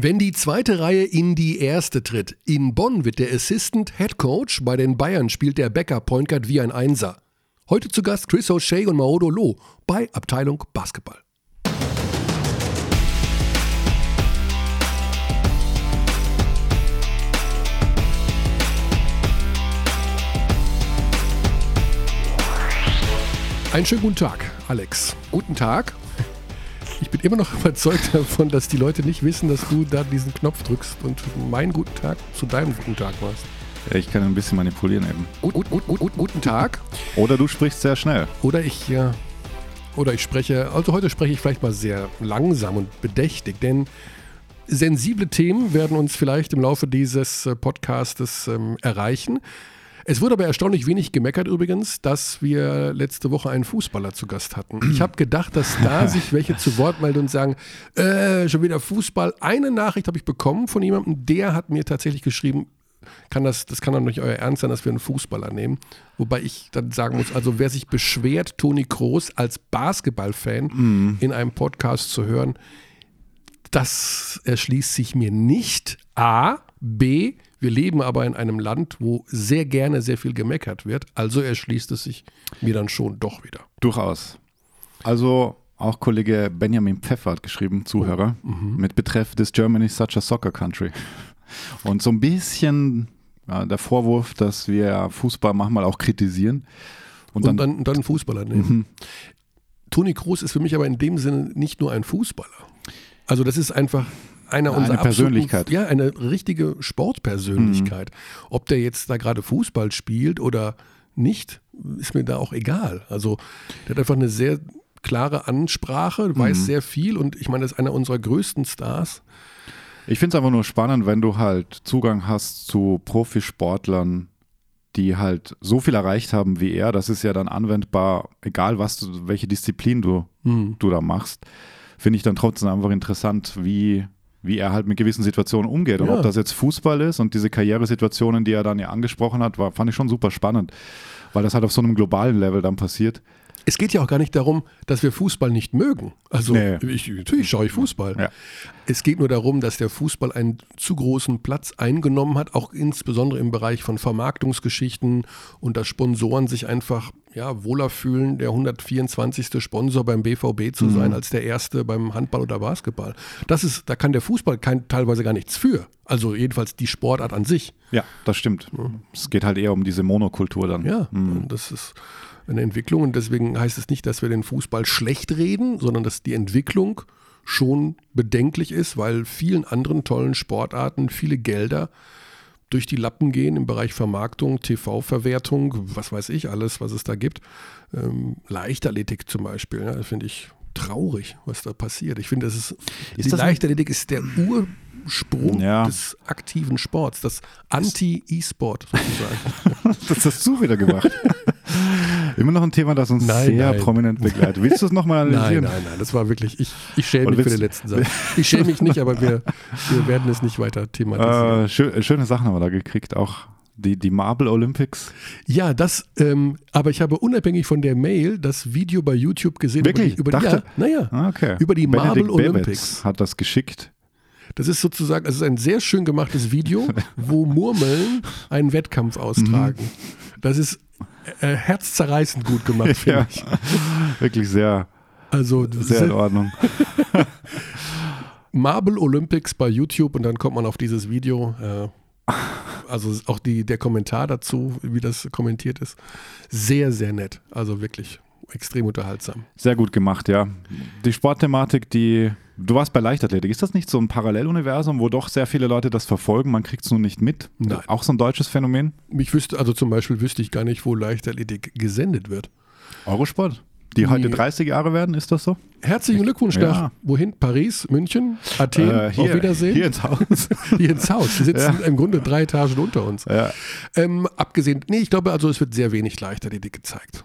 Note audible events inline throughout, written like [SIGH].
Wenn die zweite Reihe in die erste tritt, in Bonn wird der Assistant Head Coach, bei den Bayern spielt der Backup Point Guard wie ein Einser. Heute zu Gast Chris O'Shea und Maodo Loh bei Abteilung Basketball. Einen schönen guten Tag, Alex. Guten Tag. Ich bin immer noch überzeugt [LAUGHS] davon, dass die Leute nicht wissen, dass du da diesen Knopf drückst und meinen guten Tag zu deinem guten Tag machst. Ich kann ein bisschen manipulieren eben. Gut, gut, gut, gut, gut, guten Tag. Oder du sprichst sehr schnell. Oder ich, ja, oder ich spreche, also heute spreche ich vielleicht mal sehr langsam und bedächtig, denn sensible Themen werden uns vielleicht im Laufe dieses äh, Podcastes ähm, erreichen. Es wurde aber erstaunlich wenig gemeckert übrigens, dass wir letzte Woche einen Fußballer zu Gast hatten. Ich habe gedacht, dass da [LAUGHS] sich welche zu Wort melden und sagen, äh, schon wieder Fußball. Eine Nachricht habe ich bekommen von jemandem, der hat mir tatsächlich geschrieben, kann das, das kann doch nicht euer Ernst sein, dass wir einen Fußballer nehmen. Wobei ich dann sagen muss, also wer sich beschwert, Toni Kroos als Basketballfan mm. in einem Podcast zu hören, das erschließt sich mir nicht. A, B, wir leben aber in einem Land, wo sehr gerne sehr viel gemeckert wird. Also erschließt es sich mir dann schon doch wieder. Durchaus. Also auch Kollege Benjamin Pfeffer hat geschrieben, Zuhörer, oh, mhm. mit Betreff This Germany such a soccer country. [LAUGHS] Und so ein bisschen ja, der Vorwurf, dass wir Fußball manchmal auch kritisieren. Und, und dann, dann, einen Fußballer nehmen. Mhm. Toni Kroos ist für mich aber in dem Sinne nicht nur ein Fußballer. Also das ist einfach einer unserer eine Persönlichkeit. Ja, eine richtige Sportpersönlichkeit. Mhm. Ob der jetzt da gerade Fußball spielt oder nicht, ist mir da auch egal. Also der hat einfach eine sehr klare Ansprache, weiß mhm. sehr viel und ich meine, das ist einer unserer größten Stars. Ich finde es einfach nur spannend, wenn du halt Zugang hast zu Profisportlern, die halt so viel erreicht haben wie er. Das ist ja dann anwendbar, egal was du, welche Disziplin du, mhm. du da machst. Finde ich dann trotzdem einfach interessant, wie wie er halt mit gewissen Situationen umgeht. Und ja. ob das jetzt Fußball ist und diese Karrieresituationen, die er dann ja angesprochen hat, war, fand ich schon super spannend, weil das halt auf so einem globalen Level dann passiert. Es geht ja auch gar nicht darum, dass wir Fußball nicht mögen. Also nee. ich, natürlich schaue ich Fußball. Ja. Es geht nur darum, dass der Fußball einen zu großen Platz eingenommen hat, auch insbesondere im Bereich von Vermarktungsgeschichten und dass Sponsoren sich einfach ja, wohler fühlen, der 124. Sponsor beim BVB zu mhm. sein, als der erste beim Handball oder Basketball. Das ist, da kann der Fußball kein, teilweise gar nichts für. Also jedenfalls die Sportart an sich. Ja, das stimmt. Es geht halt eher um diese Monokultur dann. Ja, mhm. das ist eine Entwicklung. Und deswegen heißt es nicht, dass wir den Fußball schlecht reden, sondern dass die Entwicklung schon bedenklich ist, weil vielen anderen tollen Sportarten viele Gelder durch die Lappen gehen im Bereich Vermarktung, TV-Verwertung, was weiß ich, alles, was es da gibt. Ähm, Leichtathletik zum Beispiel, ja, finde ich traurig, was da passiert. Ich finde, das ist, ist die Leichtathletik ist der Ursprung ja. des aktiven Sports, das Anti-E-Sport sozusagen. [LAUGHS] das hast du wieder gemacht. [LAUGHS] Immer noch ein Thema, das uns nein, sehr nein. prominent begleitet. Willst du es nochmal [LAUGHS] analysieren? Nein, nein, nein, das war wirklich, ich, ich schäme mich für den letzten Satz. Ich schäme mich nicht, aber wir, wir werden es nicht weiter thematisieren. Äh, schön, schöne Sachen haben wir da gekriegt, auch die, die Marble Olympics? Ja, das, ähm, aber ich habe unabhängig von der Mail das Video bei YouTube gesehen. Wirklich? Über die, über die, ja, naja, ah, okay. über die Benedikt Marble Olympics. Bebetz hat das geschickt. Das ist sozusagen, es ist ein sehr schön gemachtes Video, wo Murmeln einen Wettkampf [LAUGHS] austragen. Mhm. Das ist äh, herzzerreißend gut gemacht, [LAUGHS] finde ja, ich. Wirklich sehr, also, sehr in Ordnung. [LAUGHS] Marble Olympics bei YouTube und dann kommt man auf dieses Video. Äh, also auch die, der Kommentar dazu, wie das kommentiert ist, sehr, sehr nett. Also wirklich extrem unterhaltsam. Sehr gut gemacht, ja. Die Sportthematik, die. Du warst bei Leichtathletik. Ist das nicht so ein Paralleluniversum, wo doch sehr viele Leute das verfolgen? Man kriegt es nur nicht mit? Nein. Auch so ein deutsches Phänomen? Ich wüsste, also zum Beispiel wüsste ich gar nicht, wo Leichtathletik gesendet wird. Eurosport? Die heute 30 Jahre werden, ist das so? Herzlichen Glückwunsch ja. nach wohin? Paris, München, Athen, äh, hier, auf Wiedersehen. Hier ins Haus. [LAUGHS] hier ins Haus. Die sitzen ja. im Grunde drei Etagen unter uns. Ja. Ähm, abgesehen, nee, ich glaube, also es wird sehr wenig Leichtathletik gezeigt.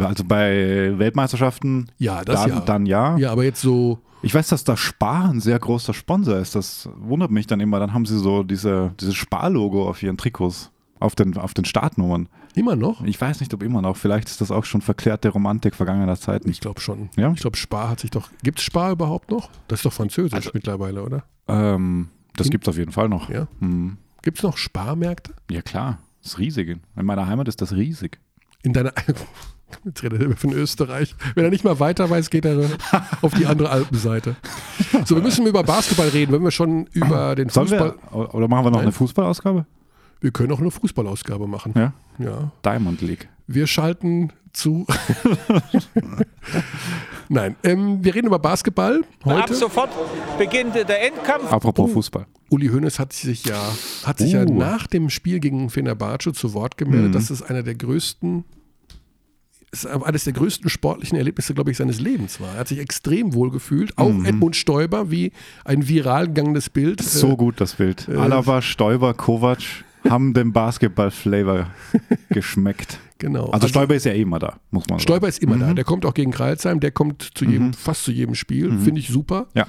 Also bei Weltmeisterschaften ja, das dann, ja. dann ja. Ja, aber jetzt so. Ich weiß, dass da Spar ein sehr großer Sponsor ist. Das wundert mich dann immer. Dann haben sie so diese, dieses Spar-Logo auf ihren Trikots, auf den, auf den Startnummern. Immer noch? Ich weiß nicht, ob immer noch. Vielleicht ist das auch schon verklärte Romantik vergangener Zeiten. Ich glaube schon. Ja? Ich glaube, Spar hat sich doch. Gibt es Spar überhaupt noch? Das ist doch französisch Also- mittlerweile, oder? Ähm, das Hm? gibt es auf jeden Fall noch. Ja. Mhm. Gibt es noch Sparmärkte? Ja, klar. Das ist riesig. In meiner Heimat ist das riesig. In deiner. [LAUGHS] Jetzt redet er von Österreich. Wenn er nicht mal weiter weiß, geht er auf die andere Alpenseite. So, wir müssen über Basketball reden, wenn wir schon über den Sollen Fußball. wir, oder machen wir noch Nein. eine Fußballausgabe? Wir können auch eine Fußballausgabe machen. Ja. Ja. Diamond League. Wir schalten zu. [LAUGHS] Nein, ähm, wir reden über Basketball Ab heute. sofort beginnt der Endkampf. Apropos Fußball. Uli Hoeneß hat sich ja, hat sich ja Uh. nach dem Spiel gegen Fenerbahce zu Wort gemeldet, dass es einer der größten, es ist eines der größten sportlichen Erlebnisse, glaube ich, seines Lebens war. Er hat sich extrem wohl gefühlt. Auch Edmund Stoiber, wie ein viral gegangenes Bild. So äh, gut das Bild. Alaba, Stoiber, Kovac haben den Basketball-Flavor geschmeckt. [LAUGHS] Genau. Also, Stoiber ist ja eh immer da, muss man sagen. Stoiber ist immer da. Der kommt auch gegen Kreilsheim, der kommt zu jedem, fast zu jedem Spiel. Finde ich super. Ja.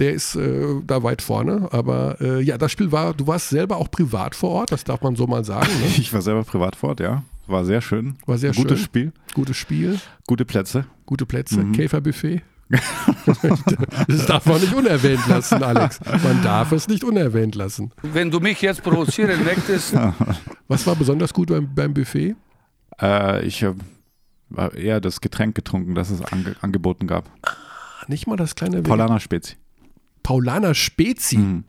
Der ist äh, da weit vorne. Aber äh, ja, das Spiel war, du warst selber auch privat vor Ort, das darf man so mal sagen. Ne? [LAUGHS] Ich war selber privat vor Ort, ja. War sehr schön. War sehr Gutes schön. Spiel, Gutes Spiel, gute Plätze. gute Plätze, Käferbuffet. [LAUGHS] das darf man nicht unerwähnt lassen, Alex. Man darf es nicht unerwähnt lassen. Wenn du mich jetzt provozieren möchtest, [LAUGHS] Was war besonders gut beim, beim Buffet? Äh, ich war eher das Getränk getrunken, das es ange angeboten gab. Nicht mal das kleine Paulaner Spezi. Paulaner Spezi. Mhm.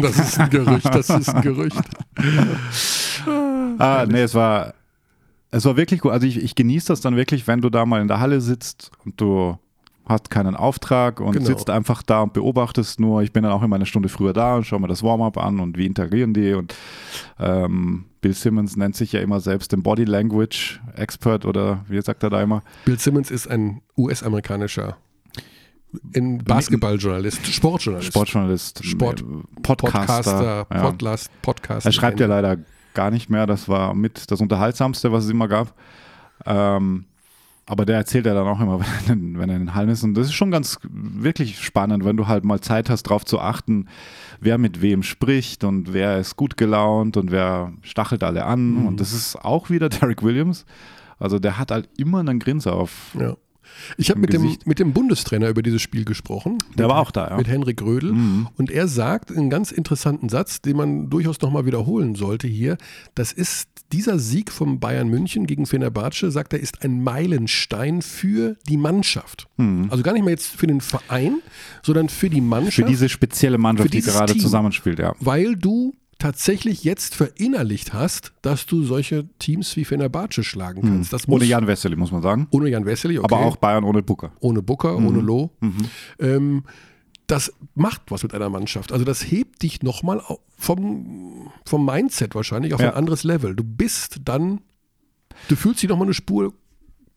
Das ist ein Gerücht, das ist ein Gerücht. Ah, nee, es war, es war wirklich gut. Also ich, ich genieße das dann wirklich, wenn du da mal in der Halle sitzt und du hast keinen Auftrag und Genau. sitzt einfach da und beobachtest nur. Ich bin dann auch immer eine Stunde früher da und schaue mir das Warm-up an und wie interagieren die. Und ähm, Bill Simmons nennt sich ja immer selbst den Body Language Expert oder wie sagt er da immer? Bill Simmons ist ein US-amerikanischer ein Basketballjournalist, Sportjournalist, Sportjournalist, Sport- Podcaster. Podcaster, ja. Podcast, Podcast. Er schreibt ja leider gar nicht mehr. Das war mit das Unterhaltsamste, was es immer gab. Ähm, aber der erzählt ja dann auch immer, [LAUGHS] wenn er, wenn er in den Hallen ist. Und das ist schon ganz wirklich spannend, wenn du halt mal Zeit hast, darauf zu achten, wer mit wem spricht und wer ist gut gelaunt und wer stachelt alle an. Und das ist auch wieder [LAUGHS] Derek Williams. Also der hat halt immer einen Grinser auf. Ja. Ich habe mit dem, mit dem Bundestrainer über dieses Spiel gesprochen. Der war auch da, ja. Mit Henrik Rödel. Mhm. Und er sagt einen ganz interessanten Satz, den man durchaus nochmal wiederholen sollte hier. Das ist dieser Sieg von Bayern München gegen Fenerbahce, sagt er, ist ein Meilenstein für die Mannschaft. Also gar nicht mal jetzt für den Verein, sondern für die Mannschaft. Mhm. Für diese spezielle Mannschaft, die gerade Team. zusammenspielt, ja. weil du tatsächlich jetzt verinnerlicht hast, dass du solche Teams wie Fenerbahce schlagen kannst. Das muss, Ohne Jan Wessely, muss man sagen. ohne Jan Wessely, okay. Aber auch Bayern ohne Booker. ohne Booker, ohne Loh. Ähm, das macht was mit einer Mannschaft. Also das hebt dich nochmal vom, vom Mindset wahrscheinlich auf Ja. ein anderes Level. Du bist dann, du fühlst dich nochmal eine Spur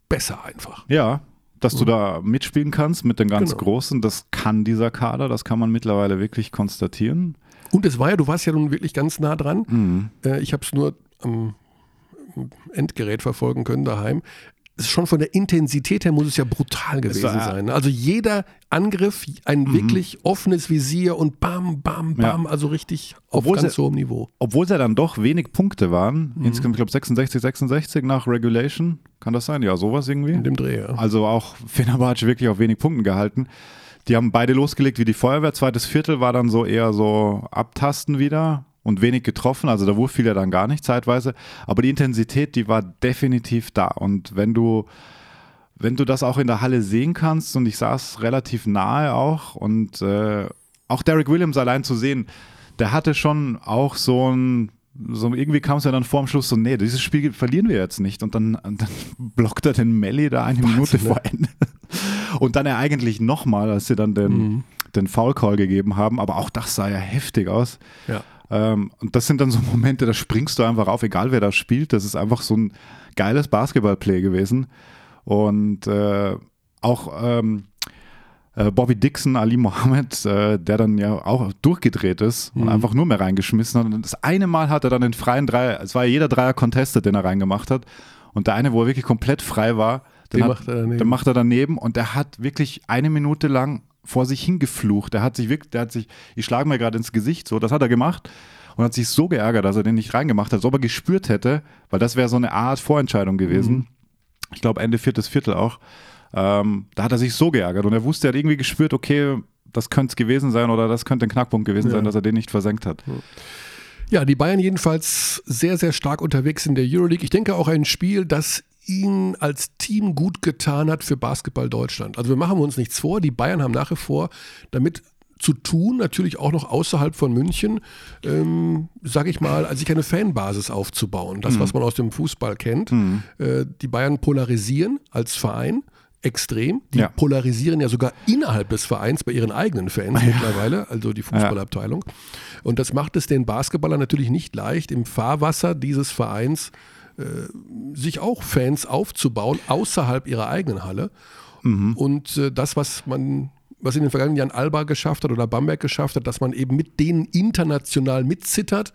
besser einfach. Ja, dass du da mitspielen kannst mit den ganz Genau. Großen, das kann dieser Kader, das kann man mittlerweile wirklich konstatieren. Und es war ja, du warst ja nun wirklich ganz nah dran. Mhm. Äh, ich habe es nur am Endgerät verfolgen können daheim. Es ist schon von der Intensität her muss es ja brutal gewesen war- sein. ne? Also jeder Angriff, ein wirklich offenes Visier und bam, bam, Mhm. Ja. bam, also richtig auf Obwohl ganz sie- hohem Niveau. Obwohl es ja dann doch wenig Punkte waren, Mhm. insgesamt, ich glaube 66, 66 nach Regulation, kann das sein? Ja, sowas irgendwie. In dem Dreh, ja. Also auch [LAUGHS] Fenerbahce wirklich auf wenig Punkten gehalten. Die haben beide losgelegt wie die Feuerwehr. Zweites Viertel war dann so eher so abtasten wieder und wenig getroffen. Also der Wurf fiel ja dann gar nicht zeitweise. Aber die Intensität, die war definitiv da. Und wenn du, wenn du das auch in der Halle sehen kannst, und ich saß relativ nahe auch, und äh, auch Derek Williams allein zu sehen, der hatte schon auch so ein so irgendwie kam es ja dann vor dem Schluss so, nee, dieses Spiel verlieren wir jetzt nicht. Und dann, dann [LAUGHS] blockt er den Melli da eine Minute ne? vor Ende. Und dann er eigentlich nochmal, als sie dann den, Mhm. den Foul-Call gegeben haben, aber auch das sah ja heftig aus. Ja. Ähm, und das sind dann so [LAUGHS] Momente, da springst du einfach auf, egal wer da spielt. Das ist einfach so ein geiles Basketballplay gewesen. Und äh, auch ähm, äh, Bobby Dixon, Ali Mohammed, äh, der dann ja auch durchgedreht ist Mhm. und einfach nur mehr reingeschmissen hat. Und das eine Mal hat er dann den freien Dreier, es war ja jeder Dreier contested, den er reingemacht hat. Und der eine, wo er wirklich komplett frei war, Den hat, macht er daneben. den macht er daneben und der hat wirklich eine Minute lang vor sich hingeflucht. Der hat sich wirklich, der hat sich, ich schlage mir gerade ins Gesicht so, das hat er gemacht. und hat sich so geärgert, dass er den nicht reingemacht hat, als ob er gespürt hätte, weil das wäre so eine Art Vorentscheidung gewesen. Mhm. Ich glaube, Ende viertes Viertel auch. Ähm, da hat er sich so geärgert und er wusste, er hat irgendwie gespürt, okay, das könnte es gewesen sein oder das könnte ein Knackpunkt gewesen Ja. sein, dass er den nicht versenkt hat. Ja, die Bayern jedenfalls sehr, sehr stark unterwegs in der Euroleague. Ich denke auch ein Spiel, das ihnen als Team gut getan hat für Basketball Deutschland. Also wir machen uns nichts vor, die Bayern haben nach wie vor damit zu tun, natürlich auch noch außerhalb von München, ähm, sage ich mal, also sich eine Fanbasis aufzubauen. Das, was man aus dem Fußball kennt. Äh, die Bayern polarisieren als Verein extrem. Die Ja. polarisieren ja sogar innerhalb des Vereins bei ihren eigenen Fans mittlerweile, also die Fußballabteilung. Und das macht es den Basketballern natürlich nicht leicht, im Fahrwasser dieses Vereins äh, sich auch Fans aufzubauen, außerhalb ihrer eigenen Halle. Und äh, das, was man, was in den vergangenen Jahren Alba geschafft hat oder Bamberg geschafft hat, dass man eben mit denen international mitzittert,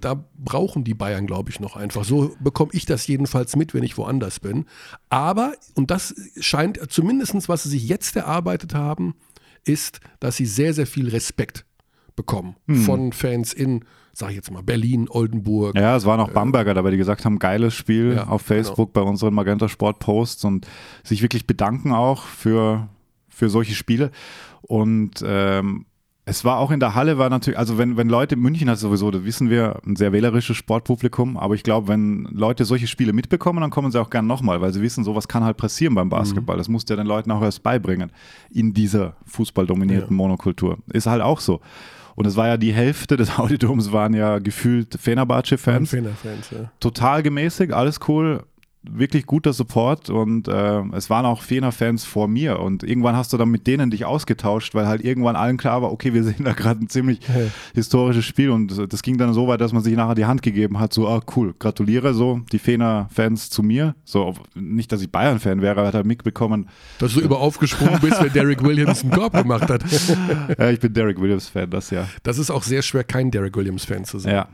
da brauchen die Bayern, glaube ich, noch einfach. So bekomme ich das jedenfalls mit, wenn ich woanders bin. Aber, und das scheint zumindest, was sie sich jetzt erarbeitet haben, ist, dass sie sehr, sehr viel Respekt bekommen von Fans in, sag ich jetzt mal, Berlin, Oldenburg. Ja, es waren auch Bamberger dabei, die gesagt haben, geiles Spiel Ja, auf Facebook bei unseren Magenta Sport Posts und sich wirklich bedanken auch für, für solche Spiele. Und ähm, es war auch in der Halle, war natürlich, also wenn, wenn Leute, München hat sowieso, das wissen wir, ein sehr wählerisches Sportpublikum, aber ich glaube, wenn Leute solche Spiele mitbekommen, dann kommen sie auch gern nochmal, weil sie wissen, sowas kann halt passieren beim Basketball. Das musst du ja den Leuten auch erst beibringen in dieser fußballdominierten Monokultur. Ist halt auch so. Und es war ja die Hälfte des [LAUGHS] Auditums waren ja gefühlt Fenerbahce-Fans Fans, ja. total gemäßigt, alles cool, wirklich guter Support und äh, es waren auch Fener-Fans vor mir und irgendwann hast du dann mit denen dich ausgetauscht, weil halt irgendwann allen klar war, okay, wir sehen da gerade ein ziemlich historisches Spiel und das ging dann so weit, dass man sich nachher die Hand gegeben hat, so, ah cool, gratuliere so, die Fener-Fans zu mir, so, nicht, dass ich Bayern-Fan wäre, aber hat er mitbekommen, Dass du über aufgesprungen bist, wenn Derek Williams einen Korb gemacht hat. [LAUGHS] ja, ich bin Derek Williams-Fan, das ja, Das ist auch sehr schwer, kein Derek Williams-Fan zu sein. ja.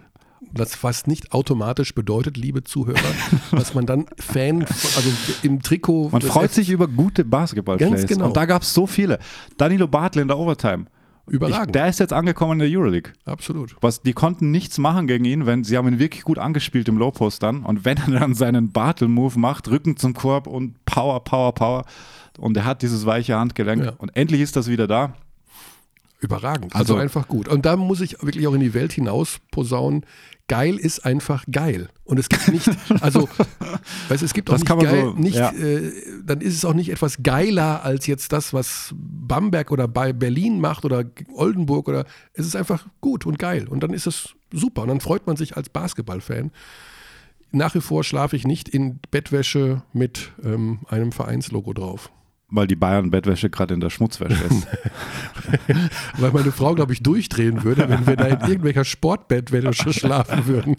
Das fast nicht automatisch bedeutet, liebe Zuhörer, [LAUGHS] dass man dann Fan, also im Trikot. Man freut sich über gute Basketball-Plays Ganz genau. und da gab es so viele. Danilo Bartle in der Overtime. Überragend. Ich, der ist jetzt angekommen in der Euroleague. Absolut. Was, die konnten nichts machen gegen ihn, wenn sie haben ihn wirklich gut angespielt im Low-Post dann. Und wenn er dann seinen Bartel-Move macht, Rücken zum Korb und Power, Power, Power. Und er hat dieses weiche Handgelenk. Ja. Und endlich ist das wieder da. Überragend. Also, Also- einfach gut. Und da muss ich wirklich auch in die Welt hinaus posaunen. Geil ist einfach geil. Und es gibt nicht, [LAUGHS] also, weißt, es gibt auch Das nicht geil, so- nicht, ja. äh, dann ist es auch nicht etwas geiler als jetzt das, was Bamberg oder bei Berlin macht oder Oldenburg oder es ist einfach gut und geil. Und dann ist es super. Und dann freut man sich als Basketballfan. Nach wie vor schlafe ich nicht in Bettwäsche mit ähm, einem Vereinslogo drauf. Weil die Bayern-Bettwäsche gerade in der Schmutzwäsche ist. [LAUGHS] Weil meine Frau, glaube ich, durchdrehen würde, wenn wir da in irgendwelcher Sportbettwäsche schlafen würden.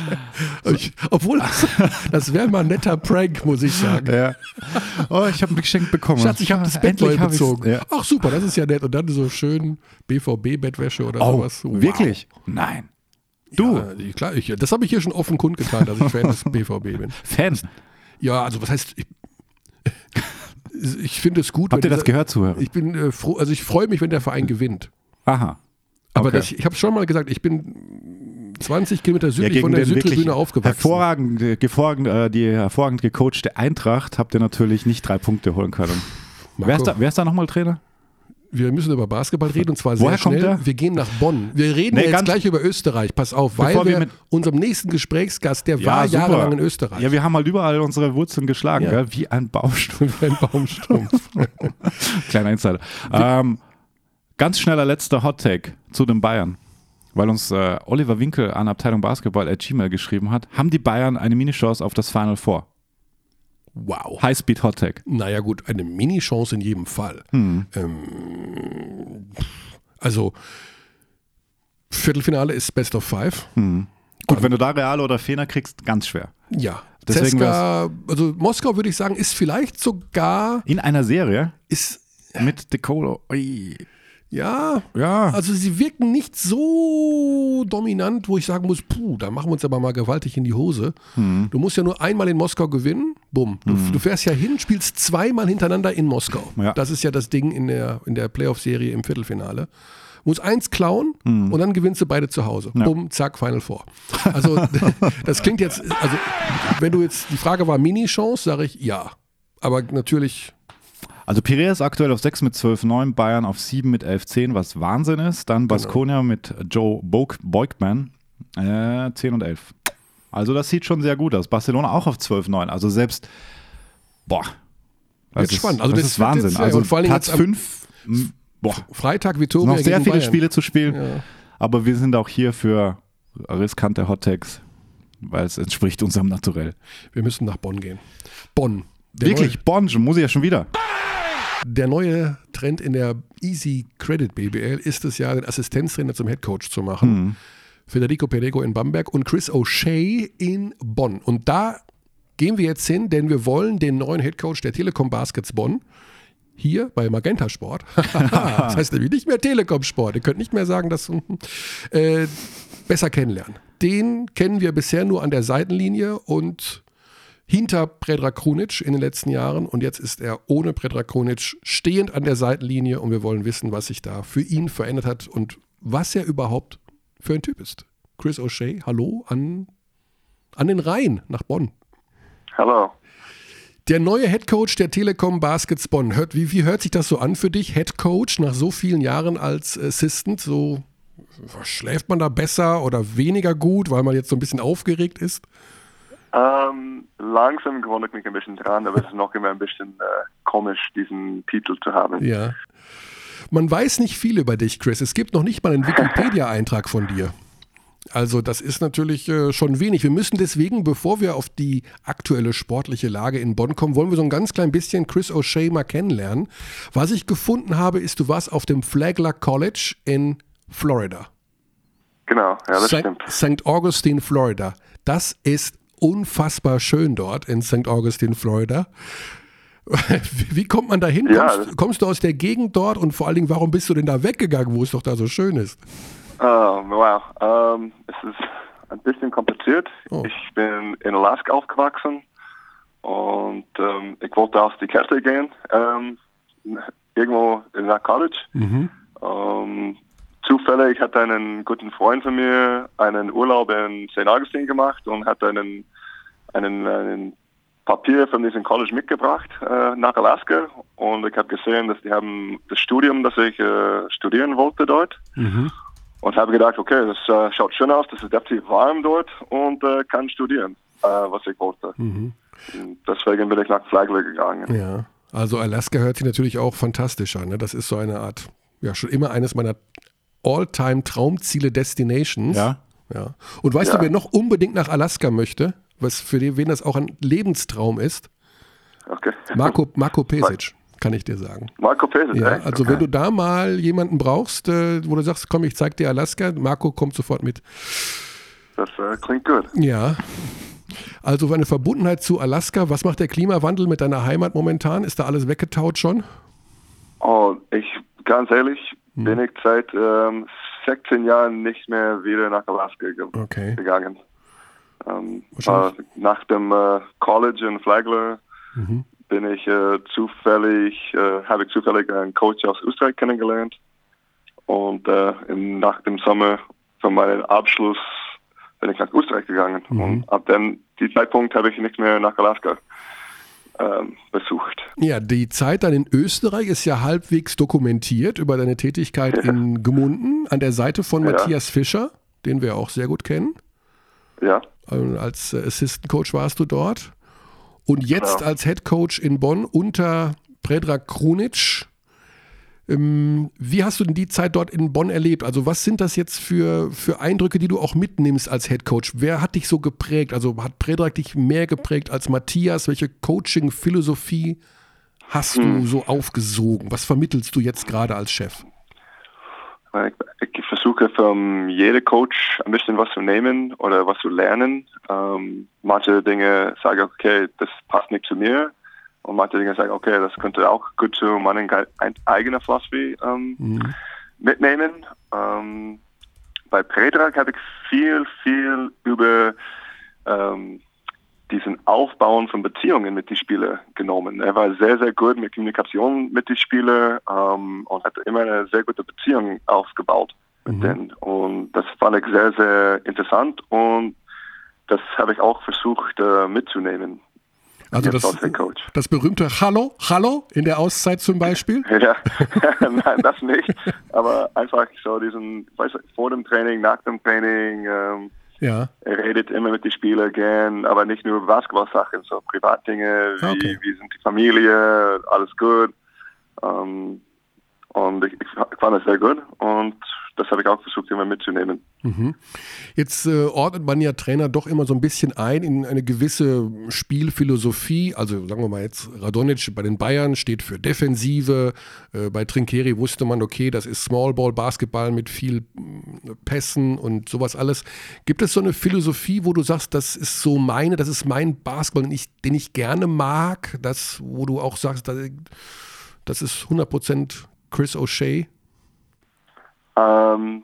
[LAUGHS] ich, obwohl, das, das wäre mal ein netter Prank, muss ich sagen. ja. Oh, ich habe ein Geschenk bekommen. Schatz, ich habe das Bett neu bezogen. Ja. Ach super, das ist ja nett. Und dann so schön BVB-Bettwäsche oder Oh, sowas. Wow. wirklich? Nein. Du, Ja, klar, ich, das habe ich hier schon offen kundgetan, dass ich Fan des BVB bin. Fan. Ja, also was heißt, ich, ich finde es gut. Habt ihr das dieser- gehört, Zuhörer? Ich bin äh, froh, also ich freue mich, wenn der Verein gewinnt. Aha. Aber Okay. das, ich habe schon mal gesagt, ich bin 20 Kilometer südlich von der Südtribüne aufgewachsen. Hervorragend, äh, hervorragend, äh, die hervorragend gecoachte Eintracht habt ihr natürlich nicht drei Punkte holen können. Marco, Wer ist da, wer ist da nochmal Trainer? Wir müssen über Basketball reden und zwar sehr Woher kommt schnell. Wir gehen nach Bonn. Wir reden Nee, jetzt gleich über Österreich. Pass auf, weil wir mit- unserem nächsten Gesprächsgast, der war super. jahrelang in Österreich. Ja, wir haben halt überall unsere Wurzeln geschlagen, Ja. gell? wie ein Baumstumpf. [LAUGHS] Ein Baumstrumpf. [LAUGHS] Kleiner Insider. Ähm, ganz schneller letzter Hot-Take zu den Bayern. Weil uns äh, Oliver Winkel an Abteilung Basketball at Gmail geschrieben hat, haben die Bayern eine Mini-Chance auf das Final Four. Wow. Highspeed Hot-Take. Naja, gut, eine Mini-Chance in jedem Fall. Hm. Ähm, also, Viertelfinale ist Best of Five. Gut, wenn du da Real oder Fener kriegst, ganz schwer. Ja. Deswegen Zeska, also Moskau würde ich sagen, ist vielleicht sogar, In einer Serie ist, mit Decolo. Ui. Ja, Ja. Also sie wirken nicht so dominant, wo ich sagen muss, puh, da machen wir uns aber mal gewaltig in die Hose. Hm. Du musst ja nur einmal in Moskau gewinnen, bumm. Du, du fährst ja hin, spielst zweimal hintereinander in Moskau. Ja. Das ist ja das Ding in der, in der Playoff-Serie im Viertelfinale. muss eins klauen und dann gewinnst du beide zu Hause. Ja. Bumm, zack, Final Four. Also [LAUGHS] das klingt jetzt, also wenn du jetzt, die Frage war Mini-Chance, sage ich ja. Aber natürlich, Also Piraeus aktuell auf 6 mit 12,9, Bayern auf 7 mit 11,10, was Wahnsinn ist. Dann Baskonia mit Joe Boak- Beugman, äh, 10 und 11. Also das sieht schon sehr gut aus. Barcelona auch auf 12,9. Also selbst, boah. Das Wird ist, spannend. Also das, das ist Wahnsinn. jetzt, ja, also allen Dingen Platz jetzt am- 5, boah. Freitag Vitoria noch sehr viele Bayern. Spiele zu spielen. Ja. Aber wir sind auch hier für riskante Hottakes, weil es entspricht unserem Naturell. Wir müssen nach Bonn gehen. Bonn. Wirklich, Bonn, muss ich ja schon wieder. Der neue Trend in der Easy Credit BBL ist es ja, den Assistenztrainer zum Headcoach zu machen. Mhm. Federico Perego in Bamberg und Chris O'Shea in Bonn. Und da gehen wir jetzt hin, denn wir wollen den neuen Headcoach der Telekom Baskets Bonn hier bei Magenta Sport. [LAUGHS] das heißt nämlich nicht mehr Telekom Sport. Ihr könnt nicht mehr sagen, dass äh, besser kennenlernen. Den kennen wir bisher nur an der Seitenlinie und hinter Predrag Krunic in den letzten Jahren und jetzt ist er ohne Predrag Krunic stehend an der Seitenlinie und wir wollen wissen, was sich da für ihn verändert hat und was er überhaupt für ein Typ ist. Chris O'Shea, hallo an, an den Rhein nach Bonn. Hallo. Der neue Headcoach der Telekom Baskets Bonn. Hört, wie, wie hört sich das so an für dich, Headcoach, nach so vielen Jahren als Assistant? So schläft man da besser oder weniger gut, weil man jetzt so ein bisschen aufgeregt ist? Ähm, langsam gewöhne ich mich ein bisschen dran, aber es ist noch immer ein bisschen äh, komisch, diesen Titel zu haben. Ja. Man weiß nicht viel über dich, Chris. Es gibt noch nicht mal einen [LAUGHS] Wikipedia-Eintrag von dir. Also das ist natürlich äh, schon wenig. Wir müssen deswegen, bevor wir auf die aktuelle sportliche Lage in Bonn kommen, wollen wir so ein ganz klein bisschen Chris O'Shea mal kennenlernen. Was ich gefunden habe, ist, du warst auf dem Flagler College in Florida. Genau, ja, das St. stimmt. St. Augustine, Florida. Das ist unfassbar schön dort in St. Augustine, Florida. [LAUGHS] Wie kommt man da hin? Ja, kommst, kommst du aus der Gegend dort und vor allen Dingen, warum bist du denn da weggegangen, wo es doch da so schön ist? Oh, wow. Ähm, es ist ein bisschen kompliziert. Oh. Ich bin in Alaska aufgewachsen und ähm, ich wollte auf die Kette gehen, ähm, irgendwo in der College. Zufällig hat einen guten Freund von mir einen Urlaub in St. Augustine gemacht und hat einen, einen, einen Papier von diesem College mitgebracht äh, nach Alaska und ich habe gesehen, dass die haben das Studium, das ich äh, studieren wollte dort und habe gedacht, okay, das äh, schaut schön aus, das ist definitiv warm dort und äh, kann studieren, äh, was ich wollte. Und deswegen bin ich nach Flagler gegangen. Ja, also Alaska hört sich natürlich auch fantastisch an. Ne? Das ist so eine Art, ja, schon immer eines meiner All-Time-Traumziele Destinations. Ja. ja. Und weißt Ja. du, wer noch unbedingt nach Alaska möchte, was für den, wen das auch ein Lebenstraum ist? Okay. Marco, Marco [LAUGHS] Pesic, kann ich dir sagen. Marco Pesic, Ja, echt? also okay. wenn du da mal jemanden brauchst, äh, wo du sagst, komm, ich zeig dir Alaska, Marco kommt sofort mit. Das äh, klingt gut. Ja. Also eine Verbundenheit zu Alaska. Was macht der Klimawandel mit deiner Heimat momentan? Ist da alles weggetaut schon? Oh, ich, ganz ehrlich, Hm. bin ich seit ähm, 16 Jahren nicht mehr wieder nach Alaska ge Okay. gegangen. Ähm, äh, nach dem äh, College in Flagler Mhm. bin ich äh, zufällig, äh, habe ich zufällig einen Coach aus Österreich kennengelernt. Und äh, im, nach dem Sommer von meinem Abschluss bin ich nach Österreich gegangen. Mhm. Und ab dem Zeitpunkt habe ich nicht mehr nach Alaska besucht. Ja, die Zeit dann in Österreich ist ja halbwegs dokumentiert über deine Tätigkeit in Gemunden an der Seite von Ja. Matthias Fischer, den wir auch sehr gut kennen. Ja. Als äh, Assistant Coach warst du dort. Und jetzt Genau. als Head Coach in Bonn unter Predrag Krunic. Ähm, wie hast du denn die Zeit dort in Bonn erlebt? Also was sind das jetzt für, für Eindrücke, die du auch mitnimmst als Head Coach? Wer hat dich so geprägt? Also hat Predrag dich mehr geprägt als Matthias? Welche Coaching-Philosophie hast Hm. du so aufgesogen? Was vermittelst du jetzt gerade als Chef? Ich, ich versuche von jedem Coach ein bisschen was zu nehmen oder was zu lernen. Ähm, manche Dinge sagen, okay, das passt nicht zu mir. Und manche Dinge sagen, okay, das könnte auch gut zu meiner ge- ein- eigenen Philosophie ähm, mitnehmen. Ähm, bei Predrag habe ich viel, viel über ähm, diesen Aufbauen von Beziehungen mit den Spielern genommen. Er war sehr, sehr gut mit Kommunikation mit den Spielern ähm, und hat immer eine sehr gute Beziehung aufgebaut mit mhm. denen. Und das fand ich sehr, sehr interessant und das habe ich auch versucht äh, mitzunehmen. Also das, das berühmte Hallo, Hallo in der Auszeit zum Beispiel? [LAUGHS] Ja, [LAUGHS] nein, das nicht. Aber einfach so diesen, weißt du, vor dem Training, nach dem Training, ähm, ja. Er redet immer mit den Spielern gern, aber nicht nur über Basketball-Sachen, so Privatdinge, wie, okay. wie sind die Familie, alles gut. Ähm, und ich, ich fand es sehr gut und das habe ich auch versucht, immer mitzunehmen. Mhm. Jetzt äh, ordnet man ja Trainer doch immer so ein bisschen ein in eine gewisse Spielphilosophie. Also sagen wir mal jetzt, Radonic bei den Bayern steht für Defensive. Äh, bei Trinkeri wusste man, okay, das ist Smallball, Basketball mit viel äh, Pässen und sowas alles. Gibt es so eine Philosophie, wo du sagst, das ist so meine, das ist mein Basketball, den ich, den ich gerne mag, das, wo du auch sagst, das ist 100% Chris O'Shea? Ähm,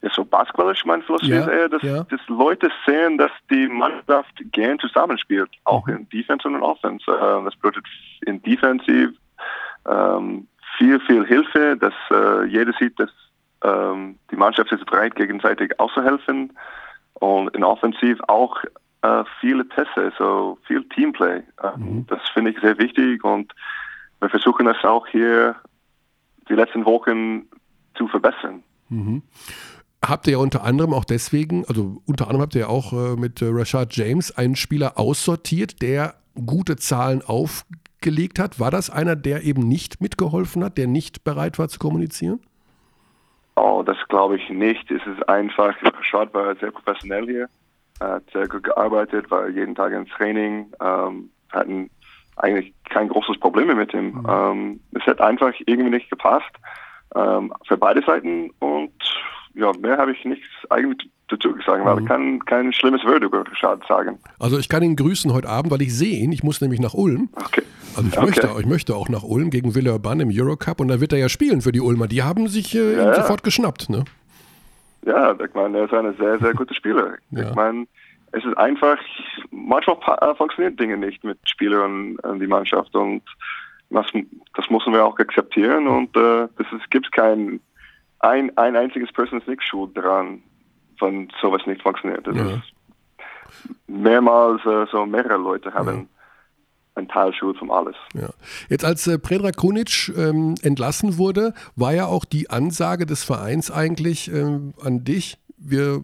ja, so basketballisch mein Philosophie ja, ist eher, dass, ja. dass, Leute sehen, dass die Mannschaft gern zusammenspielt, auch mhm. in Defense und in Offense. Äh, das bedeutet in Defensiv ähm, viel, viel Hilfe, dass äh, jeder sieht, dass ähm, die Mannschaft ist bereit, gegenseitig auszuhelfen. Und in Offensiv auch äh, viele Pässe, so viel Teamplay. Äh, mhm. Das finde ich sehr wichtig und wir versuchen das auch hier die letzten Wochen zu verbessern. Mhm. Habt ihr ja unter anderem auch deswegen, also unter anderem habt ihr ja auch äh, mit äh, Rashad James einen Spieler aussortiert, der gute Zahlen aufgelegt hat. War das einer, der eben nicht mitgeholfen hat, der nicht bereit war zu kommunizieren? Oh, das glaube ich nicht. Es ist einfach, Rashad war sehr professionell hier, hat sehr gut gearbeitet, war jeden Tag im Training, ähm, hatten eigentlich kein großes Problem mit ihm. Mhm. Ähm, es hat einfach irgendwie nicht gepasst ähm, für beide Seiten und ja, mehr habe ich nichts eigentlich dazu gesagt, weil mhm. ich kann kein schlimmes Wort über Richard sagen. Also ich kann ihn grüßen heute Abend, weil ich sehe ihn. Ich muss nämlich nach Ulm. Okay. Also ich, okay. möchte, ich möchte auch nach Ulm gegen Villeurbanne im Eurocup und da wird er ja spielen für die Ulmer. Die haben sich äh, ja, sofort geschnappt, ne? Ja, ich meine, er ist ein sehr, sehr guter Spieler. ja. Ich meine, es ist einfach, manchmal äh, funktionieren Dinge nicht mit Spielern und die Mannschaft und das, das müssen wir auch akzeptieren und äh, das ist, gibt kein ein, ein einziges Person ist nicht schuld daran, wenn sowas nicht funktioniert. Ja. mehrmals äh, so mehrere Leute haben ja. einen Teil Schuld von alles. Ja. Jetzt als äh, Predrag Kunic ähm, entlassen wurde, war ja auch die Ansage des Vereins eigentlich ähm, an dich, wir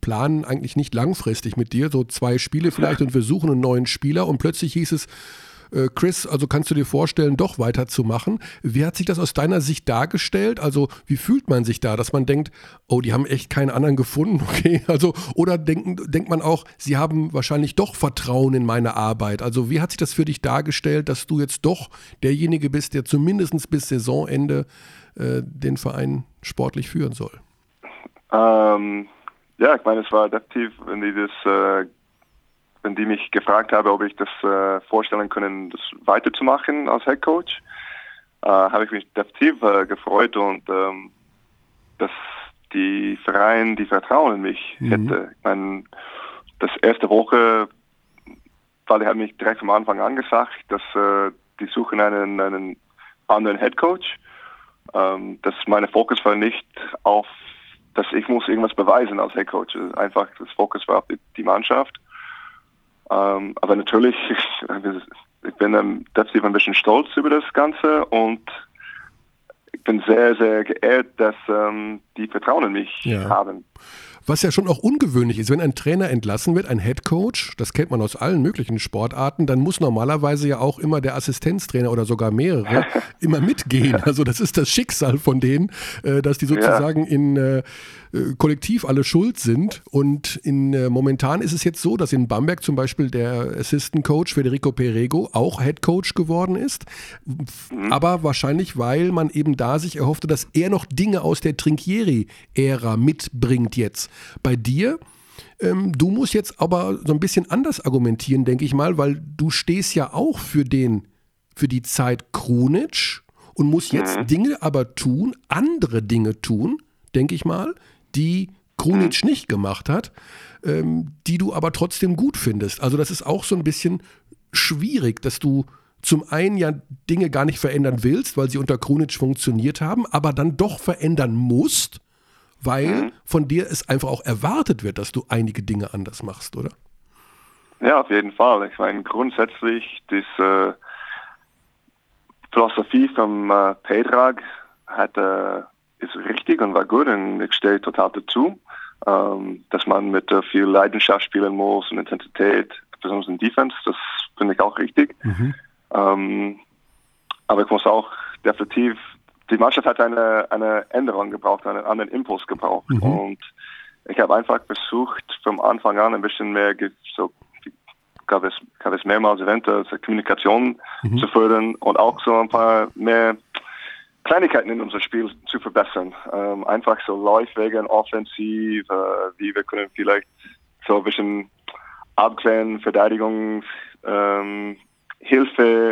planen eigentlich nicht langfristig mit dir, so zwei Spiele vielleicht [LAUGHS] und wir suchen einen neuen Spieler und plötzlich hieß es, äh, Chris, also kannst du dir vorstellen, doch weiterzumachen? Wie hat sich das aus deiner Sicht dargestellt? Also wie fühlt man sich da, dass man denkt, oh, die haben echt keinen anderen gefunden, [LAUGHS] okay? Also, oder denken, denkt man auch, sie haben wahrscheinlich doch Vertrauen in meine Arbeit. Also wie hat sich das für dich dargestellt, dass du jetzt doch derjenige bist, der zumindest bis Saisonende äh, den Verein sportlich führen soll? Ähm, ja, ich meine, es war definitiv, wenn die das äh, wenn die mich gefragt haben, ob ich das äh, vorstellen können, das weiterzumachen als Head Coach, äh, habe ich mich definitiv äh, gefreut und ähm, dass die Verein die Vertrauen in mich mhm. hätte. Ich meine, das erste Woche, weil die haben mich direkt am Anfang angesagt, dass äh, die suchen einen, einen anderen Head Coach. Ähm, dass meine Fokus war nicht auf, dass ich muss irgendwas beweisen als Head Coach. Einfach das Fokus war auf die, die Mannschaft. Ähm, aber natürlich, [LAUGHS] ich bin ähm, definitiv ein bisschen stolz über das Ganze und ich bin sehr, sehr geehrt, dass ähm, die Vertrauen in mich ja. haben. Was ja schon auch ungewöhnlich ist, wenn ein Trainer entlassen wird, ein Head Coach, das kennt man aus allen möglichen Sportarten, dann muss normalerweise ja auch immer der Assistenztrainer oder sogar mehrere [LAUGHS] immer mitgehen. Also das ist das Schicksal von denen, äh, dass die sozusagen ja. in äh, kollektiv alle schuld sind. Und in, äh, momentan ist es jetzt so, dass in Bamberg zum Beispiel der Assistant Coach Federico Perego auch Head Coach geworden ist. Mhm. Aber wahrscheinlich, weil man eben da sich erhoffte, dass er noch Dinge aus der Trinkieri-Ära mitbringt jetzt. Bei dir ähm, du musst jetzt aber so ein bisschen anders argumentieren, denke ich mal, weil du stehst ja auch für den, für die Zeit Krunic und musst jetzt mhm. Dinge aber tun, andere Dinge tun, denke ich mal, die Krunic mhm. nicht gemacht hat, ähm, die du aber trotzdem gut findest. Also das ist auch so ein bisschen schwierig, dass du zum einen ja Dinge gar nicht verändern willst, weil sie unter Krunic funktioniert haben, aber dann doch verändern musst, weil mhm. von dir es einfach auch erwartet wird, dass du einige Dinge anders machst, oder? Ja, auf jeden Fall. Ich meine, grundsätzlich diese Philosophie vom äh, Pedrag hat, äh, ist richtig und war gut und ich stehe total dazu, ähm, dass man mit äh, viel Leidenschaft spielen muss und Intensität, besonders in Defense, das finde ich auch richtig. Mhm. Ähm, aber ich muss auch definitiv, die Mannschaft hat eine, eine Änderung gebraucht, einen anderen Impuls gebraucht mhm. und ich habe einfach versucht, vom Anfang an ein bisschen mehr so gab es, gab es mehrmals Events, also Kommunikation mhm. zu fördern und auch so ein paar mehr Kleinigkeiten in unser Spiel zu verbessern. Ähm, einfach so Läufwegen, offensiv, äh, wie wir können vielleicht so ein bisschen abklären, Verteidigung, ähm,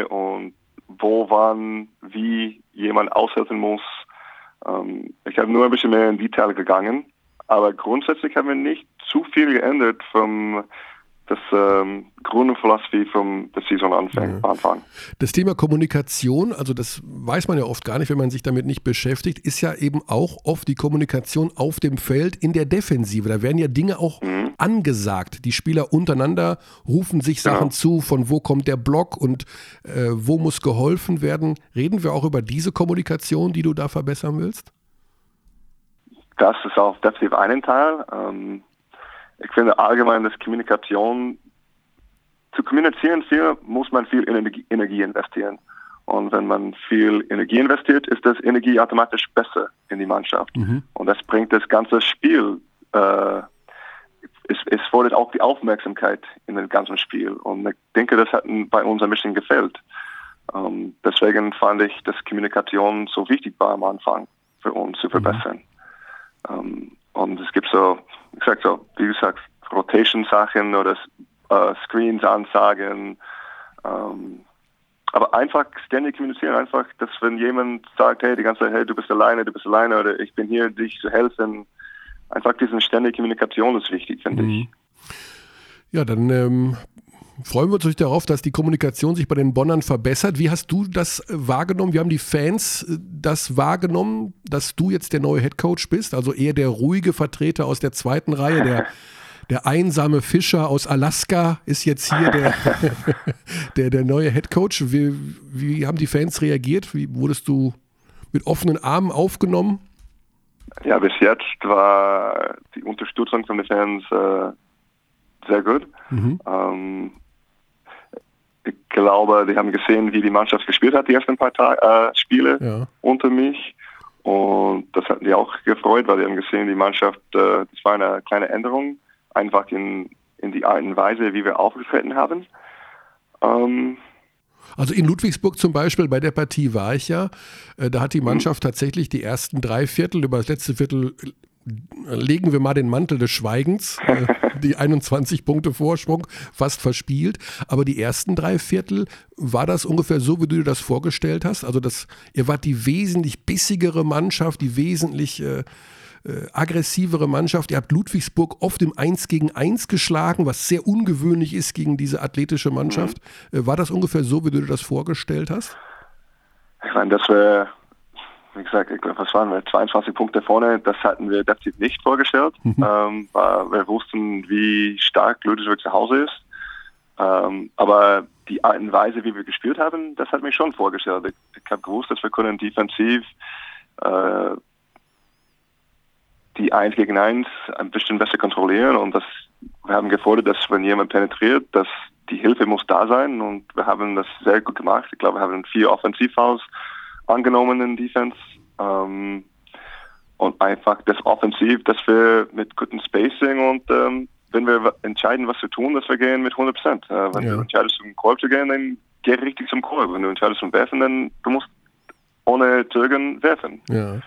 und wo, wann, wie jemand aushelfen muss. Ähm, ich habe nur ein bisschen mehr in Detail gegangen, aber grundsätzlich haben wir nicht zu viel geändert vom das ähm, Grundphilosophie vom der Saison Anfang, ja. Anfang. Das Thema Kommunikation, also das weiß man ja oft gar nicht, wenn man sich damit nicht beschäftigt, ist ja eben auch oft die Kommunikation auf dem Feld in der Defensive. Da werden ja Dinge auch mhm. angesagt. Die Spieler untereinander rufen sich Sachen ja. zu, von wo kommt der Block und äh, wo muss geholfen werden. Reden wir auch über diese Kommunikation, die du da verbessern willst? Das ist auch definitiv einen Teil. Ähm ich finde allgemein, dass Kommunikation, zu kommunizieren viel, muss man viel Energie, Energie investieren. Und wenn man viel Energie investiert, ist das Energie automatisch besser in die Mannschaft. Mhm. Und das bringt das ganze Spiel, äh, es, es fordert auch die Aufmerksamkeit in dem ganzen Spiel. Und ich denke, das hat bei uns ein bisschen gefehlt. Ähm, deswegen fand ich, dass Kommunikation so wichtig war am Anfang für uns zu mhm. verbessern. Mhm. Ähm, und es gibt so, ich sag so, wie gesagt, Rotation-Sachen oder äh, Screens-Ansagen. Ähm, aber einfach ständig kommunizieren, einfach, dass wenn jemand sagt, hey, die ganze Zeit, hey, du bist alleine, du bist alleine oder ich bin hier, dich zu helfen, einfach diese ständige Kommunikation ist wichtig, finde mhm. ich. Ja, dann ähm, freuen wir uns natürlich darauf, dass die Kommunikation sich bei den Bonnern verbessert. Wie hast du das wahrgenommen? Wie haben die Fans äh, das wahrgenommen, dass du jetzt der neue Headcoach bist? Also eher der ruhige Vertreter aus der zweiten Reihe, der, [LAUGHS] der einsame Fischer aus Alaska ist jetzt hier der, [LAUGHS] [LAUGHS] der, der neue Headcoach. Wie, wie haben die Fans reagiert? Wie wurdest du mit offenen Armen aufgenommen? Ja, bis jetzt war die Unterstützung von den Fans äh, sehr gut. Mhm. Ähm, ich glaube, die haben gesehen, wie die Mannschaft gespielt hat, die ersten paar Ta äh, Spiele ja. unter mich. Und das hat die auch gefreut, weil die haben gesehen, die Mannschaft, äh, das war eine kleine Änderung, einfach in, in die Art und Weise, wie wir aufgetreten haben. Ähm, also in Ludwigsburg zum Beispiel, bei der Partie war ich ja, äh, da hat die mhm. Mannschaft tatsächlich die ersten drei Viertel, über das letzte Viertel legen wir mal den Mantel des Schweigens, äh, [LAUGHS] die 21 Punkte Vorsprung fast verspielt. Aber die ersten drei Viertel, war das ungefähr so, wie du dir das vorgestellt hast? Also das, ihr wart die wesentlich bissigere Mannschaft, die wesentlich äh, äh, aggressivere Mannschaft. Ihr habt Ludwigsburg oft im 1 gegen 1 geschlagen, was sehr ungewöhnlich ist gegen diese athletische Mannschaft. Mhm. Äh, war das ungefähr so, wie du dir das vorgestellt hast? Ich meine, das wäre wie gesagt, ich glaube, was waren wir, 22 Punkte vorne, das hatten wir definitiv nicht vorgestellt, mhm. ähm, weil wir wussten, wie stark Ludwigsburg zu Hause ist. Ähm, aber die Art und Weise, wie wir gespielt haben, das hat mich schon vorgestellt. Ich, ich habe gewusst, dass wir können defensiv äh, die 1 gegen 1 ein bisschen besser kontrollieren und das, wir haben gefordert, dass wenn jemand penetriert, dass die Hilfe muss da sein und wir haben das sehr gut gemacht. Ich glaube, wir haben vier Offensivfouls angenommenen Defense. Ähm, und einfach das Offensiv, dass wir mit gutem Spacing und ähm, wenn wir entscheiden, was wir tun, dass wir gehen mit 100 Prozent. Äh, wenn ja. du entscheidest, zum Korb zu gehen, dann geh richtig zum Korb. Wenn du entscheidest, zum Werfen, dann du musst ohne Zögern werfen. Ja.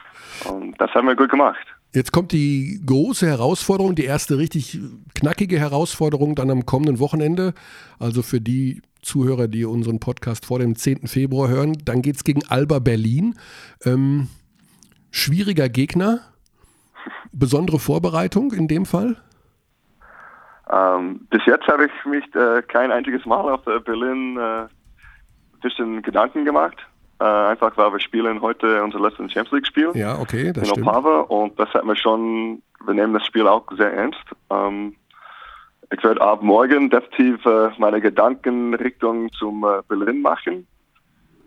Und das haben wir gut gemacht. Jetzt kommt die große Herausforderung, die erste richtig knackige Herausforderung dann am kommenden Wochenende. Also für die Zuhörer, die unseren Podcast vor dem 10. Februar hören. Dann geht es gegen Alba Berlin. Ähm, schwieriger Gegner. besondere Vorbereitung in dem Fall? Ähm, bis jetzt habe ich mich äh, kein einziges Mal auf äh, Berlin ein bisschen Gedanken gemacht. Einfach weil wir spielen heute unser letztes Champions League Spiel. Ja, okay, das in stimmt. Opava und das hat mir schon, wir nehmen das Spiel auch sehr ernst. Ähm, ich werde ab morgen definitiv äh, meine Gedanken Richtung zum äh, Berlin machen.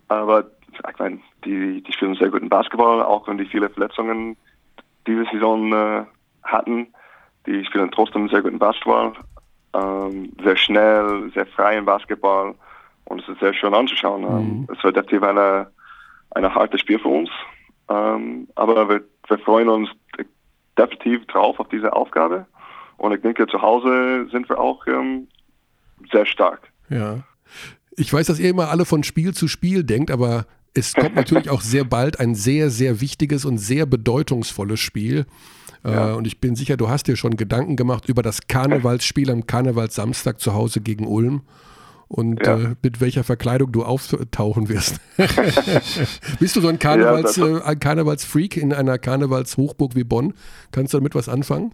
Aber ich meine, die, die spielen sehr guten Basketball, auch wenn die viele Verletzungen diese Saison äh, hatten. Die spielen trotzdem sehr guten Basketball. Ähm, sehr schnell, sehr freien Basketball. Und es ist sehr schön anzuschauen. Ähm, Es wird definitiv eine, eine harte Spiel für uns. Ähm, aber wir, wir freuen uns definitiv drauf auf diese Aufgabe. Und ich denke, zu Hause sind wir auch ähm, sehr stark. Ja. Ich weiß, dass ihr immer alle von Spiel zu Spiel denkt, aber es kommt [LAUGHS] natürlich auch sehr bald ein sehr, sehr wichtiges und sehr bedeutungsvolles Spiel. Ja. Äh, und ich bin sicher, du hast dir schon Gedanken gemacht über das Karnevalsspiel am Karnevalssamstag zu Hause gegen Ulm und ja. äh, mit welcher Verkleidung du auftauchen wirst. [LAUGHS] Bist du so ein, Karnevals, ja, äh, ein Karnevalsfreak in einer Karnevalshochburg wie Bonn? Kannst du damit was anfangen?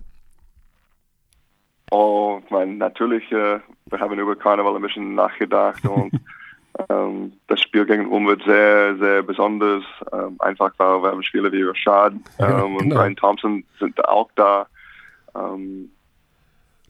Oh, ich meine, natürlich, äh, wir haben über Karneval ein bisschen nachgedacht und [LAUGHS] ähm, das Spiel gegen Ulm wird sehr, sehr besonders. Ähm, einfach weil wir haben Spieler wie Rashad ähm, ja, genau. und Brian Thompson sind auch da. Ähm,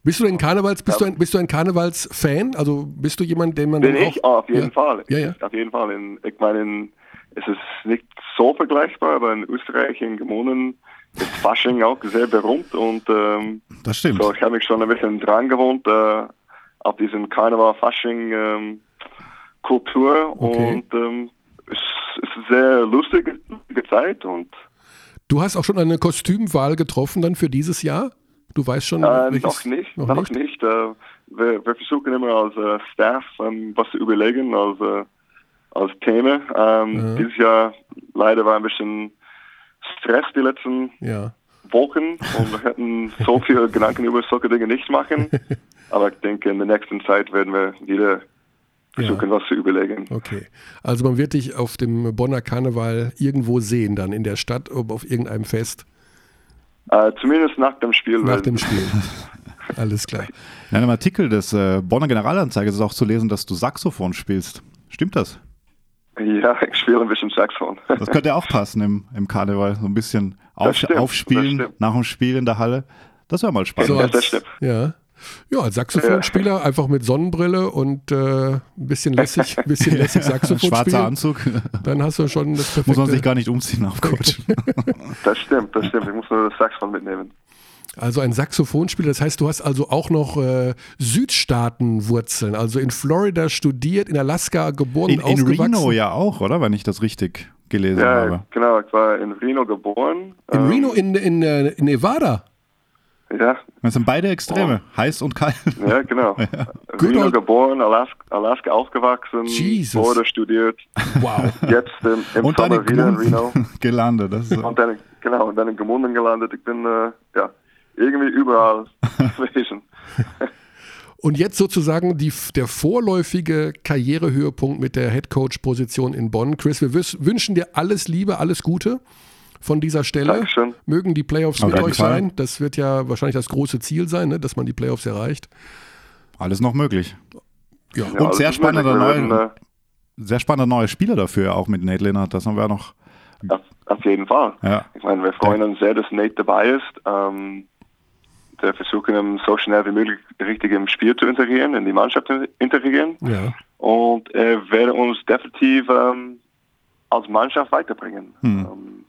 bist du ein Karnevals, bist ja. du ein, bist du ein Karnevalsfan? Also bist du jemand, den man Bin ich? Auch, auf jeden ja. Fall. Ja, ja. Auf jeden Fall. In, ich meine, es ist nicht so vergleichbar, aber in Österreich, in Gemonen, ist Fasching auch sehr berühmt und ähm, das stimmt. So, ich habe mich schon ein bisschen dran gewohnt äh, auf diesen Karneval-Fasching ähm, Kultur okay. und ähm, es ist eine sehr lustige, lustige Zeit und Du hast auch schon eine Kostümwahl getroffen dann für dieses Jahr? Du weißt schon? Äh, noch nicht, noch, noch nicht. nicht. Äh, wir, wir, versuchen immer als äh, Staff ähm, was zu überlegen als, äh, als Thema. Ähm, ja. Dieses Jahr leider war ein bisschen Stress die letzten ja. Wochen und wir hätten so viele [LAUGHS] Gedanken über solche Dinge nicht machen. [LAUGHS] Aber ich denke, in der nächsten Zeit werden wir wieder versuchen, ja. was zu überlegen. Okay. Also man wird dich auf dem Bonner Karneval irgendwo sehen, dann in der Stadt, auf irgendeinem Fest. Äh, zumindest nach dem Spiel. Nach dem Spiel. [LAUGHS] Alles klar. In einem Artikel des äh, Bonner Generalanzeiger ist auch zu lesen, dass du Saxophon spielst. Stimmt das? Ja, ich spiele ein bisschen Saxophon. Das könnte auch passen im, im Karneval. So ein bisschen auf, stimmt, aufspielen nach dem Spiel in der Halle. Das wäre mal spannend. So als, das stimmt. Ja. Ja, als Saxophonspieler ja. einfach mit Sonnenbrille und äh, ein bisschen lässig, ein [LAUGHS] bisschen lässig Saxophon Schwarzer spielen. Anzug. Dann hast du schon das perfekte. Muss man sich gar nicht umziehen auf Coach. [LAUGHS] das stimmt, das stimmt. Ich muss nur das Saxophon mitnehmen. Also ein Saxophonspieler, das heißt, du hast also auch noch äh, Südstaatenwurzeln, also in Florida studiert, in Alaska geboren, in, in aufgewachsen. Reno ja auch, oder? Wenn ich das richtig gelesen ja, habe. genau. Ich war in Reno geboren. In ähm, Reno, in, in, äh, in Nevada? Ja. Das sind beide Extreme, oh. heiß und kalt. Ja, genau. [LAUGHS] Ja. Reno geboren, Alaska, Alaska aufgewachsen, Jesus. Florida studiert. Wow. Jetzt im, im und dann Sommer in wieder in Reno. [LAUGHS] gelandet. Das ist und dann, genau, und dann in Gemunden gelandet. Ich bin, äh, ja, irgendwie überall [LAUGHS] gewesen. Und jetzt sozusagen die, der vorläufige Karrierehöhepunkt mit der Headcoach-Position in Bonn. Chris, wir wünschen dir alles Liebe, alles Gute von dieser Stelle. Dankeschön. Mögen die Playoffs Auf mit euch Fall. sein. Das wird ja wahrscheinlich das große Ziel sein, ne, dass man die Playoffs erreicht. Alles noch möglich. Ja. Ja, Und alles sehr spannender neue- werden, Sehr spannender neue Spieler dafür, auch mit Nate Leonard. Das haben wir noch. äh, auf, auf jeden Fall. Ja. Ich meine, wir freuen uns sehr, dass Nate dabei ist. Ähm, wir versuchen ihn so schnell wie möglich richtig im Spiel zu integrieren, in die Mannschaft zu integrieren. Ja. Und er wird uns definitiv ähm, als Mannschaft weiterbringen. Hm. Ähm,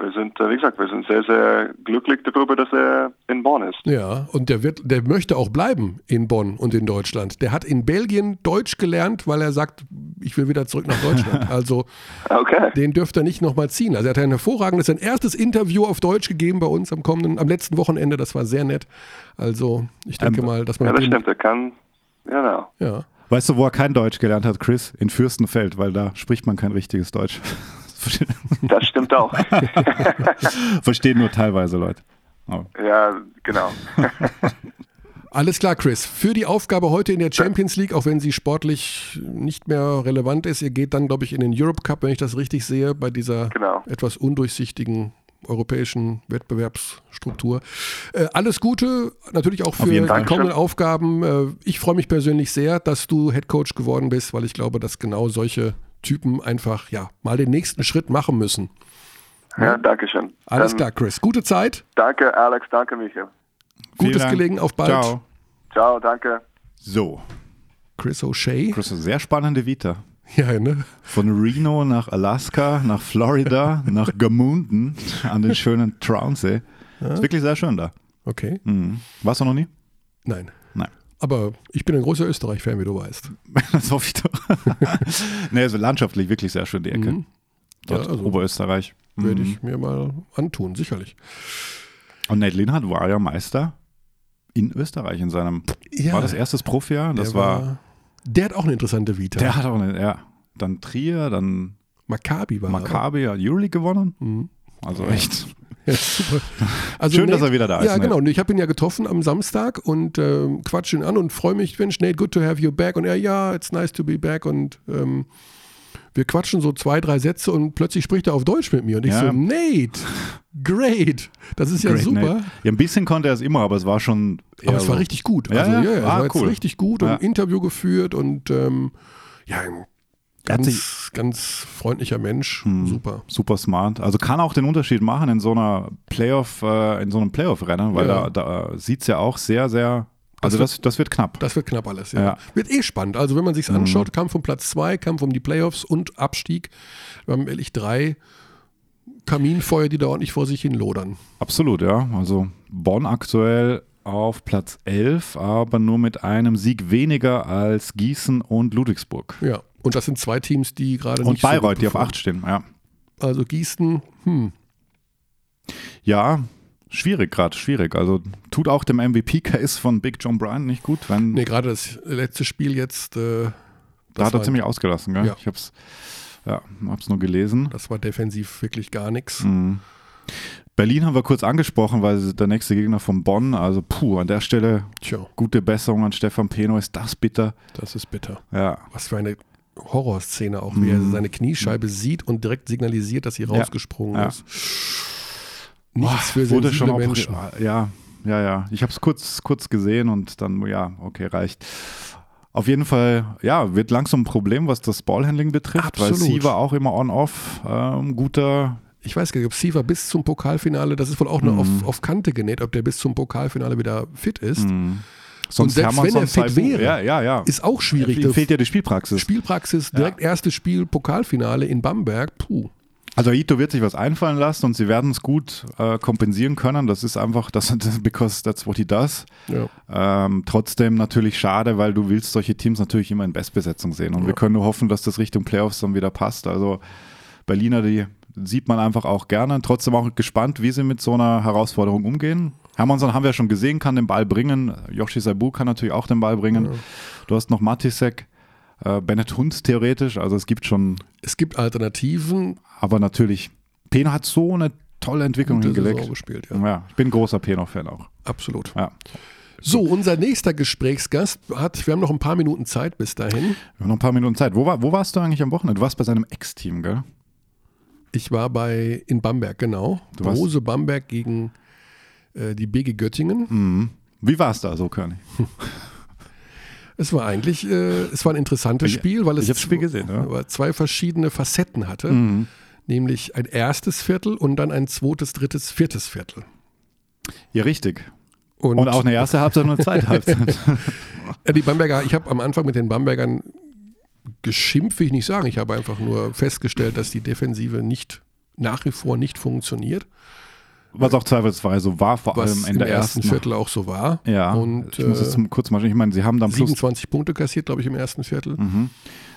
wir sind, äh, wie gesagt, wir sind sehr, sehr glücklich darüber, dass er in Bonn ist. Ja, und der wird, der möchte auch bleiben in Bonn und in Deutschland. Der hat in Belgien Deutsch gelernt, weil er sagt, ich will wieder zurück nach Deutschland. [LAUGHS] Also Okay. den dürfte er nicht nochmal ziehen. Also er hat ein hervorragendes, sein erstes Interview auf Deutsch gegeben bei uns am kommenden, am letzten Wochenende. Das war sehr nett. Also ich denke Ähm, mal, dass man Ja, das stimmt. Er kann, genau. ja. Weißt du, wo er kein Deutsch gelernt hat, Chris? In Fürstenfeld, weil da spricht man kein richtiges Deutsch. [LAUGHS] Das stimmt auch. [LAUGHS] Verstehen nur teilweise Leute. Aber ja, genau. [LAUGHS] Alles klar, Chris. Für die Aufgabe heute in der Champions League, auch wenn sie sportlich nicht mehr relevant ist, ihr geht dann, glaube ich, in den Europe Cup, wenn ich das richtig sehe, bei dieser Genau. etwas undurchsichtigen europäischen Wettbewerbsstruktur. Äh, alles Gute, natürlich auch für die kommenden Aufgaben. Äh, ich freue mich persönlich sehr, dass du Head Coach geworden bist, weil ich glaube, dass genau solche Typen einfach ja mal den nächsten Schritt machen müssen. Ja, danke schön. Alles Dann klar, Chris. Gute Zeit, Danke, Alex. Danke, Michael. Gutes Dank. Gelegen, auf bald. Ciao. Ciao, danke. So, Chris O'Shea. Chris, eine sehr spannende Vita. Ja, ne? Von Reno nach Alaska, nach Florida, [LAUGHS] nach Gamunden an den schönen Trounsee. Ist wirklich sehr schön da. Okay. Mhm. Warst du noch nie? Nein. Nein. Aber ich bin ein großer Österreich-Fan, wie du weißt. [LAUGHS] Das hoffe ich doch. [LAUGHS] nee, also landschaftlich wirklich sehr schön die Ecke. Mhm. Dort Ja, also Oberösterreich. Werde Mhm. ich mir mal antun, sicherlich. Und Nate Linhardt war ja Meister in Österreich in seinem. Ja, war das erstes Profijahr? Das der war. Der hat auch eine interessante Vita. Der hat auch eine, ja. Dann Trier, dann Maccabi war. Maccabi, hat Euroleague gewonnen. Mhm. Also echt. Super. Also Schön, dass Nate- er wieder da ist. Ja, Nate. genau. Ich habe ihn ja getroffen am Samstag und ähm, quatsch ihn an und freue mich, Mensch, Nate, good to have you back. Und er, ja, it's nice to be back. Und ähm, wir quatschen so zwei, drei Sätze und plötzlich spricht er auf Deutsch mit mir. Und ich Ja. so, Nate, great. Das ist ja Great, super. Nate. Ja, ein bisschen konnte er es immer, aber es war schon. Aber es war so- richtig gut. Ja, also, ja. ja, ja, es Ah, war jetzt cool. richtig gut und Interview geführt und ähm, ja, ganz, ganz freundlicher Mensch. Hm. Super. Super smart. Also kann auch den Unterschied machen in so einer Playoff, äh, in so einem Playoff-Rennen, weil Ja. da, da sieht es ja auch sehr, sehr. Also Das das, das wird knapp. Das wird knapp alles, ja. Ja. Mhm. Wird eh spannend. Also wenn man sich anschaut, Kampf um Platz zwei, Kampf um die Playoffs und Abstieg. Wir haben ehrlich drei Kaminfeuer, die da ordentlich vor sich hin lodern. Absolut, ja. Also Bonn aktuell auf Platz 11, aber nur mit einem Sieg weniger als Gießen und Ludwigsburg. Ja. Und das sind zwei Teams, die gerade Und nicht so Bayreuth, gut die auf performen. 8 stehen, ja. Also Gießen, hm, Ja, schwierig gerade, schwierig. Also tut auch dem MVP-Case von Big John Bryan nicht gut, wenn nee, gerade das letzte Spiel jetzt, äh, da hat er ziemlich ausgelassen, gell? Ja. Ich hab's, ja, hab's nur gelesen. das war defensiv wirklich gar nichts. Mhm. Berlin haben wir kurz angesprochen, weil sie der nächste Gegner von Bonn. Also puh, an der Stelle Tja, gute Besserung an Stefan Peno. Ist das bitter? das ist bitter. Ja, Was für eine Horrorszene auch, wie er Mhm. seine Kniescheibe sieht und direkt signalisiert, dass sie Ja. rausgesprungen Ja. ist. Nichts für wurde schon auch, Menschen. Ja, ja, ja. Ich habe es kurz, kurz gesehen und dann, ja, okay, reicht. Auf jeden Fall, ja, wird langsam ein Problem, was das Ballhandling betrifft, weil Absolut. sie war auch immer on-off. Ähm, guter, Ich weiß gar nicht, ob Siever bis zum Pokalfinale, das ist wohl auch nur Mhm. auf, auf Kante genäht, ob der bis zum Pokalfinale wieder fit ist. mh. Sonst selbst wenn er fit wäre, ja, ja, ja. Ist auch schwierig. Das fehlt ja die Spielpraxis. Spielpraxis, direkt erstes Spiel, Pokalfinale in Bamberg. Puh. Also Ito wird sich was einfallen lassen und sie werden es gut äh, kompensieren können. Das ist einfach, das [LAUGHS] because that's what he does. Ja. Ähm, trotzdem natürlich schade, weil du willst solche Teams natürlich immer in Bestbesetzung sehen. Und Ja. wir können nur hoffen, dass das Richtung Playoffs dann wieder passt. Also Berliner, die sieht man einfach auch gerne. Trotzdem auch gespannt, wie sie mit so einer Herausforderung umgehen. Hermannsson haben wir ja schon gesehen, kann den Ball bringen. Yoshi Saibu kann natürlich auch den Ball bringen. Ja. Du hast noch Matisek, äh, Bennett Hund theoretisch. Also es gibt schon, Es gibt Alternativen. aber natürlich, Peno hat so eine tolle Entwicklung Gute hingelegt. Saison gespielt, ja. Ja, ich bin großer Peno-Fan auch. Absolut. Ja. So, unser nächster Gesprächsgast hat, wir haben noch ein paar Minuten Zeit bis dahin. Wir haben noch ein paar Minuten Zeit. Wo, war, wo warst du eigentlich am Wochenende? Du warst bei seinem Ex-Team, gell? Ich war bei in Bamberg, genau. Du warst- Rose Bamberg gegen äh, die BG Göttingen. Mhm. Wie war es da so, König? [LAUGHS] Es war eigentlich, äh, es war ein interessantes Ich- Spiel, weil es Spiel gesehen, ja. zwei verschiedene Facetten hatte. Mhm. Nämlich ein erstes Viertel und dann ein zweites, drittes, viertes Viertel. Ja, richtig. Und auch eine erste Halbzeit und eine zweite [LAUGHS] Halbzeit. Die Bamberger, ich habe am Anfang mit den Bambergern geschimpft, will ich nicht sagen. Ich habe einfach nur festgestellt, dass die Defensive nicht nach wie vor nicht funktioniert, Was auch zweifelsfrei so war, vor was allem in im der ersten ersten Viertel auch so war. Ja, Und ich muss äh, jetzt kurz mal, ich meine, sie haben dann plus, 27 Punkte kassiert, glaube ich, im ersten Viertel. mhm.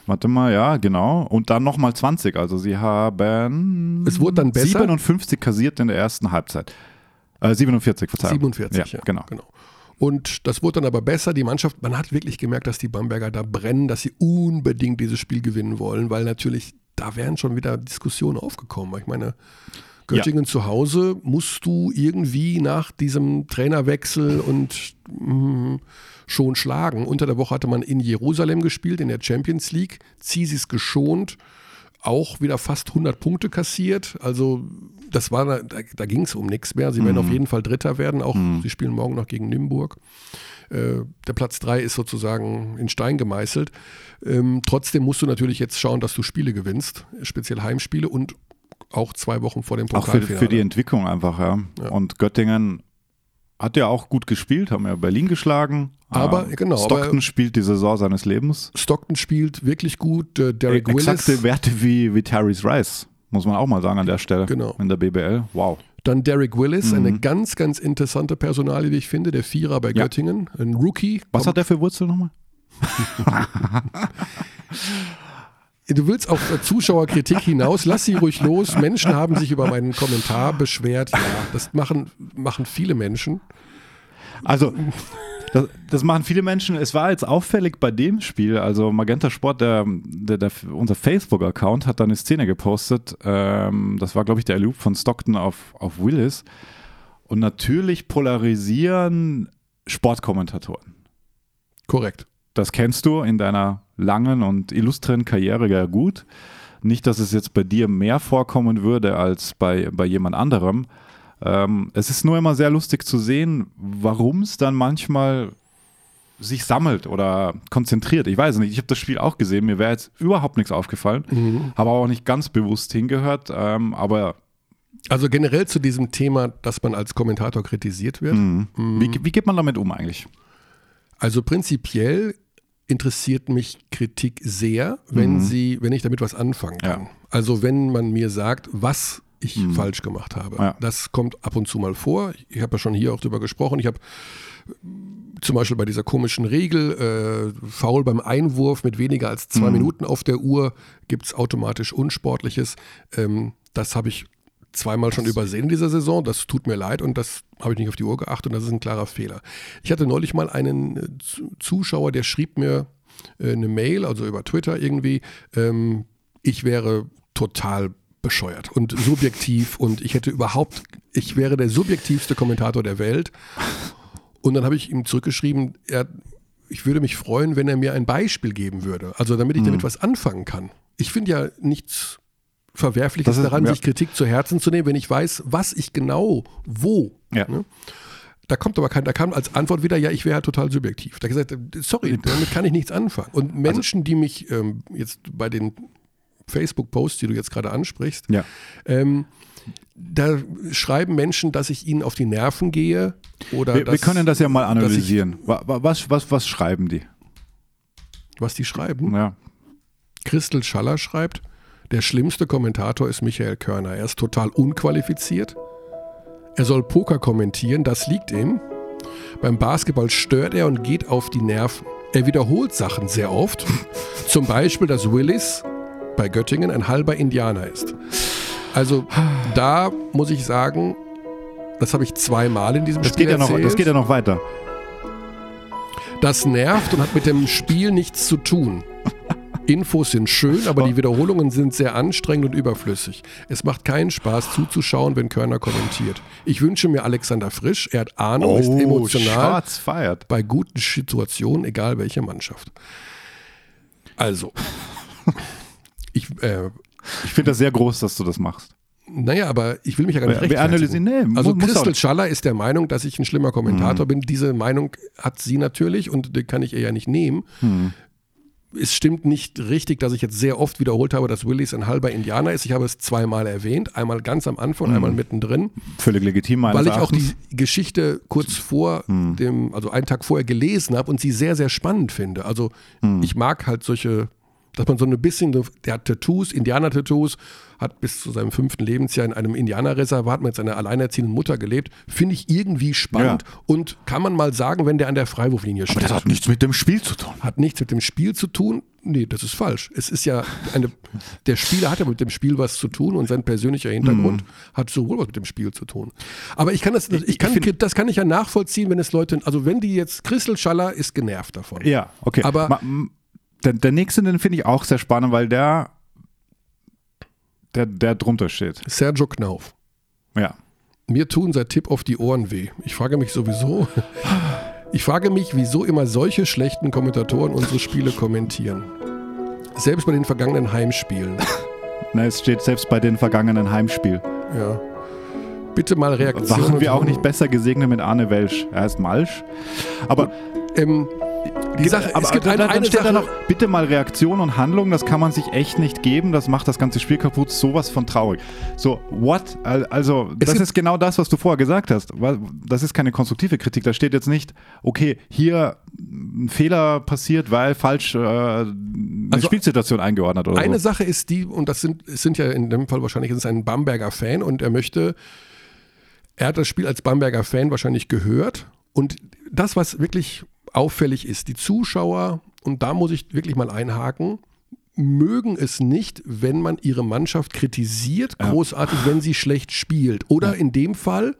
warte mal, ja, genau. Und dann nochmal 20, also sie haben Es wurde dann besser. 57 kassiert in der ersten Halbzeit. Äh, 47, Verzeihung. 47, ja, ja, genau. genau. Und das wurde dann aber besser. Die Mannschaft, man hat wirklich gemerkt, dass die Bamberger da brennen, dass sie unbedingt dieses Spiel gewinnen wollen, weil natürlich da wären schon wieder Diskussionen aufgekommen. Ich meine, Göttingen zu Hause musst du irgendwie nach diesem Trainerwechsel und mh, schon schlagen. Unter der Woche hatte man in Jerusalem gespielt, in der Champions League. Zisis geschont. auch wieder fast 100 Punkte kassiert. Also das war, da, da ging es um nichts mehr. Sie werden auf jeden Fall Dritter werden. Auch sie spielen morgen noch gegen Nymburk. Äh, der Platz 3 ist sozusagen in Stein gemeißelt. Ähm, trotzdem musst du natürlich jetzt schauen, dass du Spiele gewinnst, speziell Heimspiele und auch zwei Wochen vor dem Auch für, Pokalfinale. für die Entwicklung einfach, ja. Ja. Und Göttingen hat ja auch gut gespielt, haben ja Berlin geschlagen. Aber, Ähm, genau, Stockton aber- spielt die Saison seines Lebens. Stockton spielt wirklich gut. Äh, Derek Exakte Willis. Werte wie, wie Terry's Rice, muss man auch mal sagen an der Stelle. Genau. In der BBL. Wow. Dann Derek Willis, Mhm. eine ganz, ganz interessante Personalie, wie ich finde, der Vierer bei Ja. Göttingen, ein Rookie. Was hat der für Wurzel nochmal? [LAUGHS] Du willst auf Zuschauerkritik hinaus, lass sie ruhig los. Menschen haben sich über meinen Kommentar beschwert. Ja, das machen, machen viele Menschen. Also, das, das machen viele Menschen. Es war jetzt auffällig bei dem Spiel. Also, Magenta Sport, der, der, der, unser Facebook-Account, hat da eine Szene gepostet. Ähm, das war, glaube ich, der Loop von Stockton auf, auf Willis. Und natürlich polarisieren Sportkommentatoren. Korrekt. Das kennst du in deiner langen und illustren Karriere ja gut. Nicht, dass es jetzt bei dir mehr vorkommen würde als bei, bei jemand anderem. Ähm, es ist nur immer sehr lustig zu sehen, warum es dann manchmal sich sammelt oder konzentriert. Ich weiß nicht, ich habe das Spiel auch gesehen, mir wäre jetzt überhaupt nichts aufgefallen, habe auch nicht ganz bewusst hingehört, ähm, aber Also generell zu diesem Thema, dass man als Kommentator kritisiert wird. mh, wie, wie geht man damit um eigentlich? Also prinzipiell interessiert mich Kritik sehr, wenn sie, wenn ich damit was anfangen kann. Ja. Also wenn man mir sagt, was ich falsch gemacht habe. Ja. Das kommt ab und zu mal vor. Ich habe ja schon hier auch drüber gesprochen. Ich habe zum Beispiel bei dieser komischen Regel, äh, faul beim Einwurf mit weniger als zwei Minuten auf der Uhr, gibt es automatisch Unsportliches. Ähm, das habe ich zweimal schon übersehen in dieser Saison. Das tut mir leid und das habe ich nicht auf die Uhr geachtet und das ist ein klarer Fehler. Ich hatte neulich mal einen äh, Zu- Zuschauer, der schrieb mir äh, eine Mail, also über Twitter irgendwie, ähm, ich wäre total bescheuert und subjektiv und ich hätte überhaupt, ich wäre der subjektivste Kommentator der Welt. Und dann habe ich ihm zurückgeschrieben, er, ich würde mich freuen, wenn er mir ein Beispiel geben würde, also damit ich damit was anfangen kann. Ich finde ja nichts Verwerfliches ist- daran, ja. sich Kritik zu Herzen zu nehmen, wenn ich weiß, was ich genau wo. Ja. Ne? Da kommt aber kein, da kam als Antwort wieder, ja, ich wäre halt total subjektiv. Da gesagt, sorry, damit kann ich nichts anfangen. Und Menschen, die mich ähm, jetzt bei den Facebook-Posts, die du jetzt gerade ansprichst, Ja. ähm, da schreiben Menschen, dass ich ihnen auf die Nerven gehe oder Wir, dass, wir können das ja mal ich- analysieren. Wa- Was, was, was schreiben die? was die schreiben. Ja. Christel Schaller schreibt, der schlimmste Kommentator ist Michael Körner. Er ist total unqualifiziert. Er soll Poker kommentieren, das liegt ihm. Beim Basketball stört er und geht auf die Nerven. Er wiederholt Sachen sehr oft. [LAUGHS] Zum Beispiel, dass Willis bei Göttingen ein halber Indianer ist. Also da muss ich sagen, das habe ich zweimal in diesem Das Spiel geht, ja noch, erzählt. das geht ja noch weiter. Das nervt und hat mit dem Spiel nichts zu tun. Infos sind schön, aber die Wiederholungen sind sehr anstrengend und überflüssig. Es macht keinen Spaß zuzuschauen, wenn Körner kommentiert. Ich wünsche mir Alexander Frisch. Er hat Ahnung, ist emotional bei guten Situationen, egal welche Mannschaft. Also, ich, äh, Ich finde das sehr groß, dass du das machst. naja, aber ich will mich ja gar nicht Wir- analysieren- nee, also Christel Schaller ist der Meinung, dass ich ein schlimmer Kommentator bin. Diese Meinung hat sie natürlich und die kann ich ihr ja nicht nehmen. Es stimmt nicht richtig, dass ich jetzt sehr oft wiederholt habe, dass Willis ein halber Indianer ist. Ich habe es zweimal erwähnt, einmal ganz am Anfang, und einmal mittendrin, Völlig legitim meines weil ich auch die Geschichte kurz vor dem, also einen Tag vorher gelesen habe und sie sehr, sehr spannend finde. Also ich mag halt solche, dass man so ein bisschen, der hat Tattoos, Indianer-Tattoos, hat bis zu seinem fünften Lebensjahr in einem Indianerreservat mit seiner alleinerziehenden Mutter gelebt. Finde ich irgendwie spannend Ja. und kann man mal sagen, wenn der an der Freiwurflinie steht. das hat nichts mit dem Spiel zu tun. Hat nichts mit dem Spiel zu tun. Nee, das ist falsch. Es ist ja eine, der Spieler hat ja mit dem Spiel was zu tun und sein persönlicher Hintergrund hat sowohl was mit dem Spiel zu tun. Aber ich kann das, ich kann, find- das kann ich ja nachvollziehen, wenn es Leute, also wenn die jetzt, Christel Schaller ist genervt davon. Ja, okay. Aber- Ma- der, der nächste, den finde ich auch sehr spannend, weil der, der, der drunter steht. Sergio Knauf. Ja. Mir tun seit Tipp auf die Ohren weh. Ich frage mich sowieso, [LAUGHS] ich frage mich, wieso immer solche schlechten Kommentatoren unsere Spiele kommentieren. Selbst bei den vergangenen Heimspielen. [LAUGHS] Na, es steht selbst bei den vergangenen Heimspiel. Ja. Bitte mal Reaktion. Waren wir auch nicht besser gesegnet mit Arne Welsch. Er heißt Malsch. Aber Ähm, die Sache, aber es gibt dann, eine, eine steht Sache, da noch, bitte mal Reaktion und Handlung, das kann man sich echt nicht geben, das macht das ganze Spiel kaputt, sowas von traurig. So, what? Al- Also, das gibt- ist genau das, was du vorher gesagt hast. Das ist keine konstruktive Kritik, da steht jetzt nicht, okay, hier ein Fehler passiert, weil falsch äh, eine Also, Spielsituation eingeordnet oder Eine so. Sache ist die, und das sind, es sind ja in dem Fall wahrscheinlich ist es ein Bamberger Fan und er möchte, er hat das Spiel als Bamberger Fan wahrscheinlich gehört und das, was wirklich auffällig ist, die Zuschauer, und da muss ich wirklich mal einhaken, mögen es nicht, wenn man ihre Mannschaft kritisiert, großartig, wenn sie schlecht spielt. Oder in dem Fall,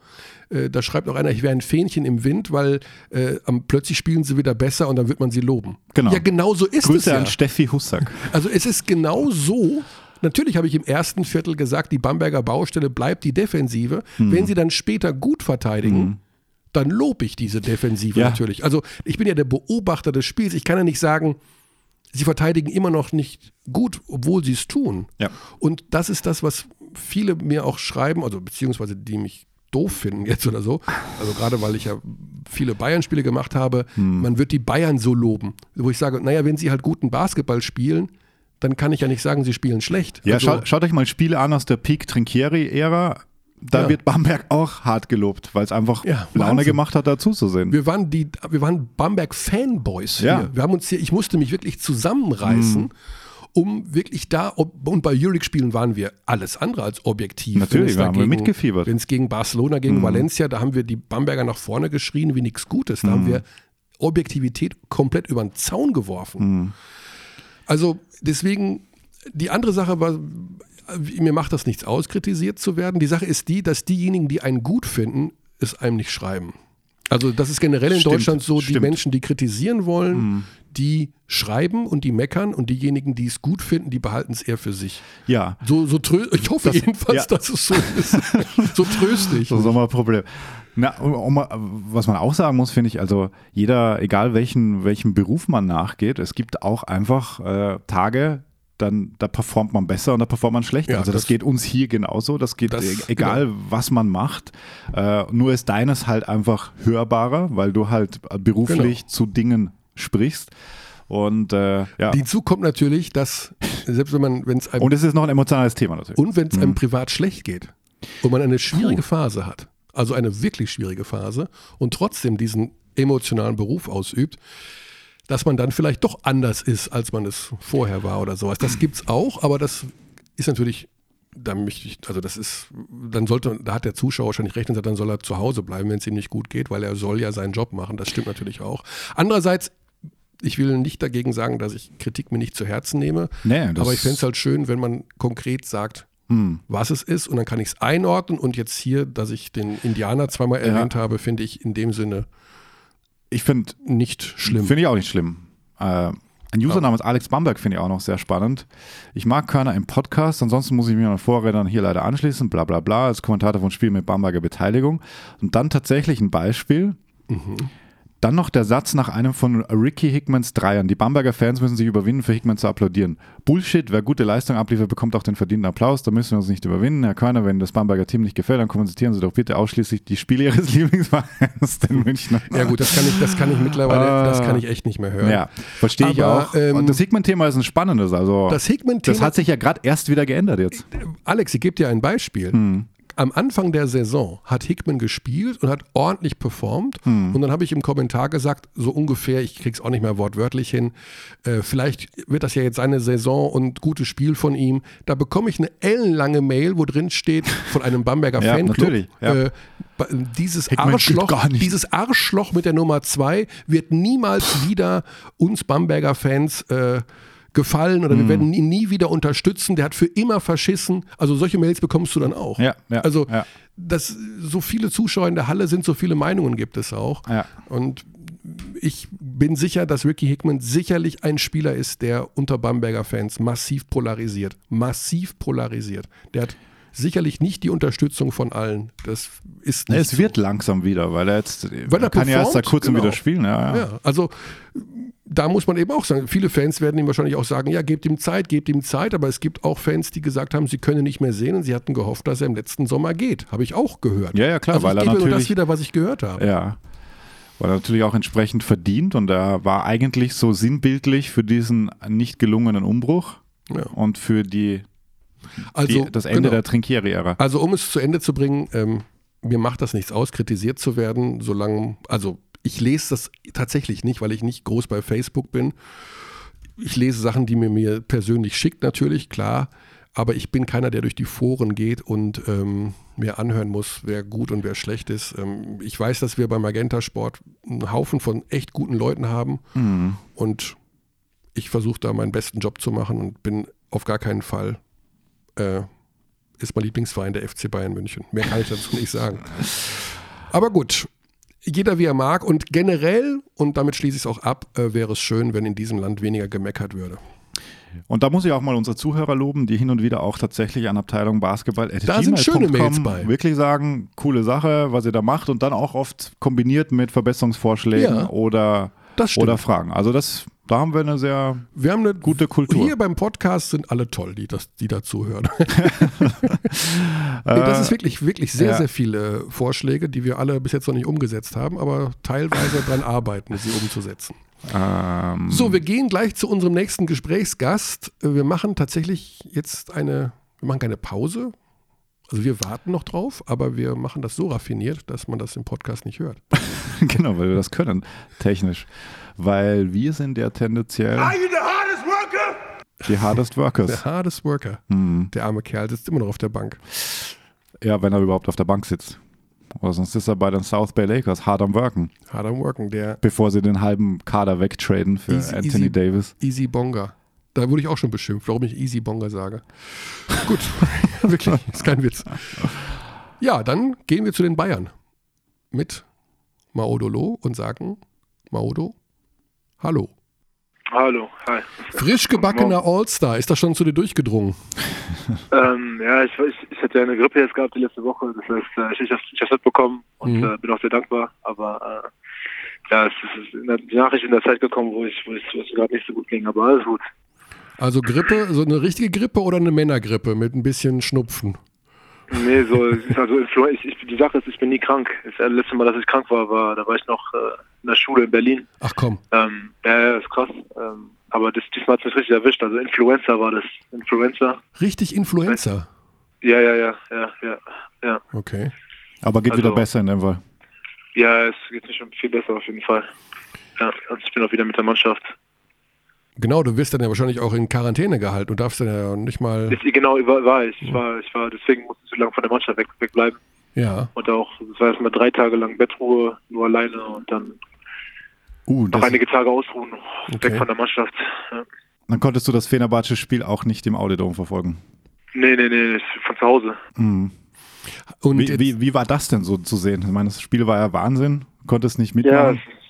äh, da schreibt auch einer, ich wäre ein Fähnchen im Wind, weil äh, am, plötzlich spielen sie wieder besser und dann wird man sie loben. Genau. Ja, genau so ist es Grüße ja. an Steffi Hussack. Also es ist genau so. Natürlich habe ich im ersten Viertel gesagt, die Bamberger Baustelle bleibt die Defensive. Hm. Wenn sie dann später gut verteidigen, dann lobe ich diese Defensive Ja. natürlich. Also ich bin ja der Beobachter des Spiels. Ich kann ja nicht sagen, sie verteidigen immer noch nicht gut, obwohl sie es tun. Ja. Und das ist das, was viele mir auch schreiben, also beziehungsweise die mich doof finden jetzt oder so. Also gerade weil ich ja viele Bayern-Spiele gemacht habe, Hm. man wird die Bayern so loben. Wo ich sage, naja, wenn sie halt guten Basketball spielen, dann kann ich ja nicht sagen, sie spielen schlecht. Ja, also, schaut, schaut euch mal Spiele an aus der Peak-Trinkieri-Ära. Da Ja. wird Bamberg auch hart gelobt, weil es einfach Ja, Laune gemacht hat, dazu zu sehen. wir waren die, wir waren Bamberg-Fanboys hier. Ja. Wir haben uns hier, ich musste mich wirklich zusammenreißen. Mhm. Um wirklich da, und bei Euroleague-Spielen waren wir alles andere als objektiv. Natürlich, Wenn es wir haben dagegen- mitgefiebert. Mhm. Wenn es gegen Barcelona, gegen Valencia, da haben wir die Bamberger nach vorne geschrien wie nichts Gutes. Da haben wir Objektivität komplett über den Zaun geworfen. Mhm. Also deswegen, die andere Sache war, mir macht das nichts aus, kritisiert zu werden. Die Sache ist die, dass diejenigen, die einen gut finden, es einem nicht schreiben. Also das ist generell in Stimmt, Deutschland so, die stimmt. Menschen, die kritisieren wollen, die schreiben und die meckern und diejenigen, die es gut finden, die behalten es eher für sich. Ja, So, so ich hoffe Das- jedenfalls, ja. dass es so ist. [LAUGHS] so tröstlich. so Sommerproblem. Na, um, was man auch sagen muss, finde ich, also jeder, egal welchen, welchem Beruf man nachgeht, es gibt auch einfach äh, Tage, dann da performt man besser und da performt man schlechter. Ja, also das, das- geht uns hier genauso. Das geht Das- e- egal, was man macht. Äh, nur ist deines halt einfach hörbarer, weil du halt beruflich Genau. zu Dingen sprichst. Und äh, ja. Hinzu kommt natürlich, dass selbst wenn man, wenn es einem und es ist noch ein emotionales Thema natürlich. Und wenn es Mhm. einem privat schlecht geht und man eine schwierige Phase hat, also eine wirklich schwierige Phase und trotzdem diesen emotionalen Beruf ausübt, dass man dann vielleicht doch anders ist, als man es vorher war oder sowas. Das gibt's auch, aber das ist natürlich, da möchte ich, also das ist, dann sollte, da hat der Zuschauer wahrscheinlich recht und sagt, dann soll er zu Hause bleiben, wenn es ihm nicht gut geht, weil er soll ja seinen Job machen. Das stimmt natürlich auch. Andererseits, ich will nicht dagegen sagen, dass ich Kritik mir nicht zu Herzen nehme, Nee, aber ich fände es halt schön, wenn man konkret sagt, Hm. was es ist und dann kann ich es einordnen und jetzt hier, dass ich den Indianer zweimal erwähnt habe, finde ich in dem Sinne ich finde, nicht schlimm. Finde ich auch nicht schlimm. Äh, ein User namens Alex Bamberg finde ich auch noch sehr spannend. Ich mag Körner im Podcast, ansonsten muss ich mir an Vorrednern hier leider anschließen, bla bla bla, als Kommentator von Spiel mit Bamberger Beteiligung. Und dann tatsächlich ein Beispiel. Dann noch der Satz nach einem von Ricky Hickmans Dreiern. Die Bamberger Fans müssen sich überwinden, für Hickman zu applaudieren. Bullshit, wer gute Leistung abliefert, bekommt auch den verdienten Applaus. Da müssen wir uns nicht überwinden. Herr Körner, wenn das Bamberger Team nicht gefällt, dann kommentieren Sie doch bitte ausschließlich die Spiele Ihres [LAUGHS] Lieblingsvereins, den Münchner. ja gut, das kann ich, das kann ich mittlerweile, Ah. das kann ich echt nicht mehr hören. Ja, verstehe ich auch. ähm, und das Hickman-Thema ist ein spannendes. Also Das Hickman-Thema- das hat sich ja gerade erst wieder geändert jetzt. Alex, ich gebe dir ein Beispiel. Hm. Am Anfang der Saison hat Hickman gespielt und hat ordentlich performt. Hm. Und dann habe ich im Kommentar gesagt, so ungefähr, ich krieg's auch nicht mehr wortwörtlich hin, äh, vielleicht wird das ja jetzt seine Saison und gutes Spiel von ihm. Da bekomme ich eine ellenlange Mail, wo drin steht, von einem Bamberger [LAUGHS] Ja, Fanclub, natürlich, ja. äh, dieses Hickman Arschloch, dieses Arschloch mit der Nummer zwei wird niemals wieder uns Bamberger Fans äh, gefallen oder wir werden ihn nie wieder unterstützen. Der hat für immer verschissen. Also solche Mails bekommst du dann auch. Ja, ja, also ja. dass so viele Zuschauer in der Halle sind, so viele Meinungen gibt es auch. Ja. Und ich bin sicher, dass Ricky Hickman sicherlich ein Spieler ist, der unter Bamberger Fans massiv polarisiert. Massiv polarisiert. Der hat sicherlich nicht die Unterstützung von allen. Das ist nicht Es so. wird langsam wieder, weil er jetzt Weil er kann ja erst seit performt, kurzem genau. wieder spielen. Ja, ja. Ja, also da muss man eben auch sagen, viele Fans werden ihm wahrscheinlich auch sagen, ja, gebt ihm Zeit, gebt ihm Zeit, aber es gibt auch Fans, die gesagt haben, sie können nicht mehr sehen und sie hatten gehofft, dass er im letzten Sommer geht. Habe ich auch gehört. Ja, ja, klar, also weil ich er gebe nur das natürlich- wieder, was ich gehört habe. Ja. Weil er natürlich auch entsprechend verdient und er war eigentlich so sinnbildlich für diesen nicht gelungenen Umbruch Ja. und für die, Also, die das Ende genau. der Trinkieri-Ära. Also um es zu Ende zu bringen, ähm, mir macht das nichts aus, kritisiert zu werden, solange, also ich lese das tatsächlich nicht, weil ich nicht groß bei Facebook bin. Ich lese Sachen, die mir mir persönlich schickt, natürlich, klar. Aber ich bin keiner, der durch die Foren geht und ähm, mir anhören muss, wer gut und wer schlecht ist. Ähm, ich weiß, dass wir bei Magenta Sport einen Haufen von echt guten Leuten haben Mhm. und ich versuche da meinen besten Job zu machen und bin auf gar keinen Fall, äh, ist mein Lieblingsverein der FC Bayern München. Mehr kann ich dazu nicht sagen. [LAUGHS] Aber gut, jeder wie er mag und generell, und damit schließe ich es auch ab, äh, wäre es schön, wenn in diesem Land weniger gemeckert würde. Und da muss ich auch mal unsere Zuhörer loben, die hin und wieder auch tatsächlich an Abteilung Basketball Da sind schöne Mails bei. wirklich sagen, coole Sache, was ihr da macht und dann auch oft kombiniert mit Verbesserungsvorschlägen Ja, oder, oder Fragen. Also das, da haben wir eine sehr Wir haben eine gute Kultur. Hier beim Podcast sind alle toll, die, das, die dazu hören. [LAUGHS] das ist wirklich, wirklich sehr, ja. sehr viele Vorschläge, die wir alle bis jetzt noch nicht umgesetzt haben, aber teilweise [LAUGHS] dran arbeiten, sie umzusetzen. ähm, So, wir gehen gleich zu unserem nächsten Gesprächsgast. Äh, Wir machen tatsächlich jetzt eine, wir machen keine Pause. Also wir warten noch drauf, aber wir machen das so raffiniert, dass man das im Podcast nicht hört. [LAUGHS] genau, weil wir das können, technisch. Weil wir sind ja tendenziell die hardest workers. Der hardest worker, Hm. der arme Kerl, sitzt immer noch auf der Bank. Ja, wenn er überhaupt auf der Bank sitzt. Oder sonst ist er bei den South Bay Lakers hard am Worken, Hard am worken, der bevor sie den halben Kader wegtraden für Easy- Anthony easy. Davis. Easy Bonga. Da wurde ich auch schon beschimpft, warum ich Easy Bonga sage. [LAUGHS] Gut, [LAUGHS] wirklich, ist kein Witz. Ja, dann gehen wir zu den Bayern mit Maodolo und sagen, Maodo, hallo. Hallo, hi. Frisch gebackener All-Star, ist das schon zu dir durchgedrungen? [LAUGHS] Ähm, ja, ich, ich, ich hatte ja eine Grippe jetzt gehabt die letzte Woche, das heißt, äh, ich, ich habe es mitbekommen und Mhm. äh, bin auch sehr dankbar, aber äh, ja, es ist in der, die Nachricht in der Zeit gekommen, wo ich, wo ich, wo es gerade nicht so gut ging, aber alles gut. Also Grippe, so eine richtige Grippe oder eine Männergrippe mit ein bisschen Schnupfen? Nee, so, also ich, ich, die Sache ist, ich bin nie krank. Das letzte Mal, dass ich krank war, war, da war ich noch äh, in der Schule in Berlin. Ach komm, Ähm, ja, ja, ist krass. Ähm, aber das, diesmal hat es mich richtig erwischt. Also Influenza war das. Influenza. richtig Influenza. Ja, ja, ja, ja, ja, ja. Okay. Aber geht Also- wieder besser in dem Fall. Ja, es geht mir schon viel besser auf jeden Fall. Ja, also ich bin auch wieder mit der Mannschaft. Genau, du wirst dann ja wahrscheinlich auch in Quarantäne gehalten und darfst dann ja nicht mal. Jetzt, genau, war, war ich. Ich war, ich war, deswegen musste ich so lange von der Mannschaft weg, wegbleiben. Ja. Und auch, es war erstmal drei Tage lang Bettruhe, nur alleine und dann Uh, noch das, einige Tage ausruhen, Okay. weg von der Mannschaft. Ja. dann konntest du das Fenerbahce-Spiel auch nicht im Audiodom verfolgen. Nee, nee, nee, ich- von zu Hause. Mhm. Und Wie, wie, wie war das denn so zu sehen? Ich meine, das Spiel war ja Wahnsinn. Konntest nicht Ja, mitmachen. es-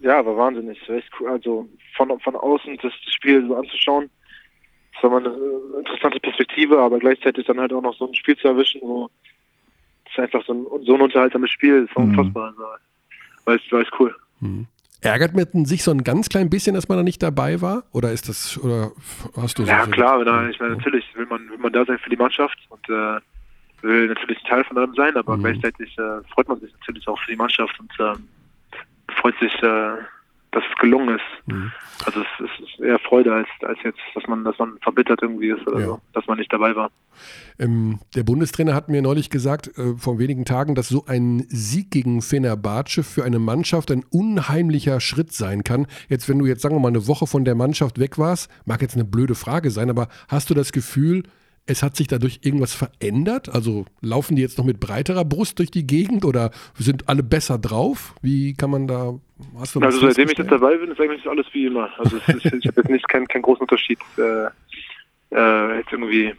ja, war wahnsinnig. Echt cool. Also von, von außen das Spiel so anzuschauen, das war mal eine äh, interessante Perspektive, aber gleichzeitig dann halt auch noch so ein Spiel zu erwischen, wo es einfach so ein, so ein unterhaltsames Spiel ist, war Mhm. unfassbar. Also, war, echt, war echt cool. ärgert man sich so ein ganz klein bisschen, dass man da nicht dabei war? Oder ist das, oder hast du so Ja, klar, er, ich meine, natürlich will man, will man da sein für die Mannschaft und äh, will natürlich Teil von allem sein, aber Mhm. gleichzeitig äh, freut man sich natürlich auch für die Mannschaft und ähm, freut sich, äh, dass es gelungen ist. Mhm. Also es, es ist eher Freude als, als jetzt, dass man, dass man verbittert irgendwie ist oder Ja. so, dass man nicht dabei war. Ähm, der Bundestrainer hat mir neulich gesagt, äh, vor wenigen Tagen, dass so ein Sieg gegen Fenerbahce für eine Mannschaft ein unheimlicher Schritt sein kann. Jetzt, wenn du jetzt, sagen wir mal, eine Woche von der Mannschaft weg warst, mag jetzt eine blöde Frage sein, aber hast du das Gefühl, es hat sich dadurch irgendwas verändert? Also laufen die jetzt noch mit breiterer Brust durch die Gegend oder sind alle besser drauf? Wie kann man da, hast du Also seitdem ich jetzt dabei bin, ist eigentlich alles wie immer. Also es ist, ich habe jetzt nicht keinen, keinen großen Unterschied äh, äh, jetzt irgendwie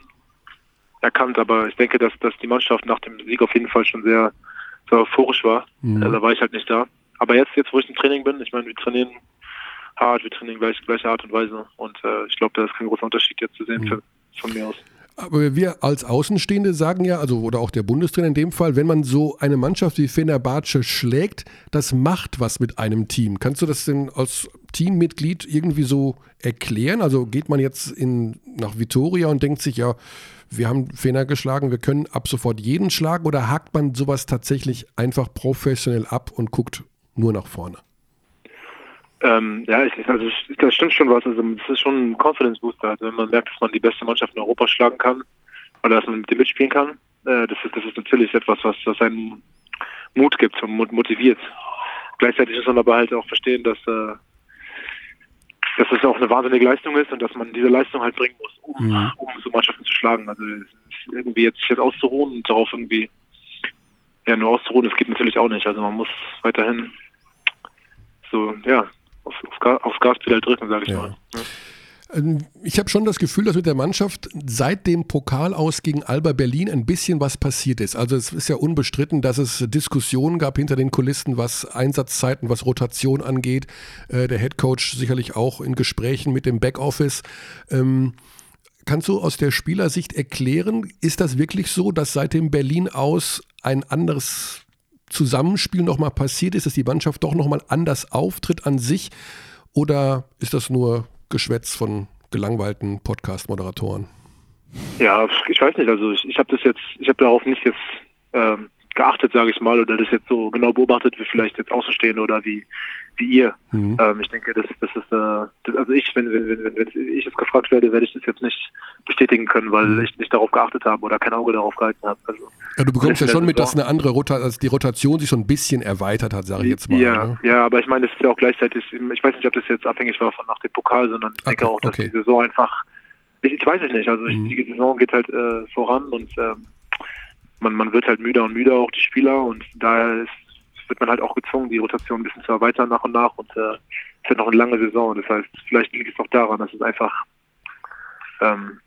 erkannt, aber ich denke, dass, dass die Mannschaft nach dem Sieg auf jeden Fall schon sehr, sehr euphorisch war. Mhm. Äh, da war ich halt nicht da. Aber jetzt, jetzt wo ich im Training bin, ich meine, wir trainieren hart, wir trainieren gleich gleiche Art und Weise und äh, ich glaube, da ist kein großer Unterschied jetzt zu sehen für, von mir aus. Aber wir als Außenstehende sagen ja, also oder auch der Bundestrainer in dem Fall, wenn man so eine Mannschaft wie Fenerbahce schlägt, das macht was mit einem Team. Kannst du das denn aus Teammitglied irgendwie so erklären? Also geht man jetzt in, nach Vitoria und denkt sich, ja, wir haben Fehler geschlagen, wir können ab sofort jeden schlagen oder hakt man sowas tatsächlich einfach professionell ab und guckt nur nach vorne? Ähm, ja, ich, also das stimmt schon was. Also es ist schon ein Confidence Booster. Also wenn man merkt, dass man die beste Mannschaft in Europa schlagen kann oder dass man mit dem mitspielen kann, äh, das ist das ist natürlich etwas, was, was einen Mut gibt und motiviert. Gleichzeitig muss man aber halt auch verstehen, dass äh, dass es auch eine wahnsinnige Leistung ist und dass man diese Leistung halt bringen muss, um, mhm. um so Mannschaften zu schlagen. Also irgendwie jetzt sich jetzt auszuruhen und darauf irgendwie ja nur auszuruhen, das geht natürlich auch nicht. Also man muss weiterhin so ja aufs, aufs Gaspedal drücken, sage ich ja. mal. Ja. Ähm, ich habe schon das Gefühl, dass mit der Mannschaft seit dem Pokal aus gegen Alba Berlin ein bisschen was passiert ist. Also es ist ja unbestritten, dass es Diskussionen gab hinter den Kulissen, was Einsatzzeiten, was Rotation angeht. Äh, der Head Coach sicherlich auch in Gesprächen mit dem Backoffice. Ähm, kannst du aus der Spielersicht erklären, ist das wirklich so, dass seit dem Berlin aus ein anderes Zusammenspiel nochmal passiert ist, dass die Mannschaft doch nochmal anders auftritt an sich? Oder ist das nur Geschwätz von gelangweilten Podcast-Moderatoren? Ja, ich weiß nicht. Also ich, ich habe das jetzt, ich habe darauf nicht jetzt ähm, geachtet, sage ich mal, oder das jetzt so genau beobachtet, wie vielleicht jetzt Außenstehende oder wie wie ihr. Mhm. Ähm, ich denke, das, das ist, äh, das, also ich, wenn, wenn, wenn, wenn ich jetzt gefragt werde, werde ich das jetzt nicht bestätigen können, weil mhm. ich nicht darauf geachtet habe oder kein Auge darauf gehalten habe. Also, ja, du bekommst ja schon mit, dass eine andere Rotation, also die Rotation sich so ein bisschen erweitert hat, sage ich jetzt mal. Ja, ne? ja, aber ich meine, es ist ja auch gleichzeitig, ich weiß nicht, ob das jetzt abhängig war von nach dem Pokal, sondern ich okay, denke auch, dass okay. die Saison einfach, ich, ich weiß es nicht, also mhm. die Saison geht halt äh, voran und ähm, man, man wird halt müder und müder, auch die Spieler. Und daher ist, wird man halt auch gezwungen, die Rotation ein bisschen zu erweitern nach und nach. Und äh, es wird noch eine lange Saison. Das heißt, vielleicht liegt es auch daran, dass es einfach ähm,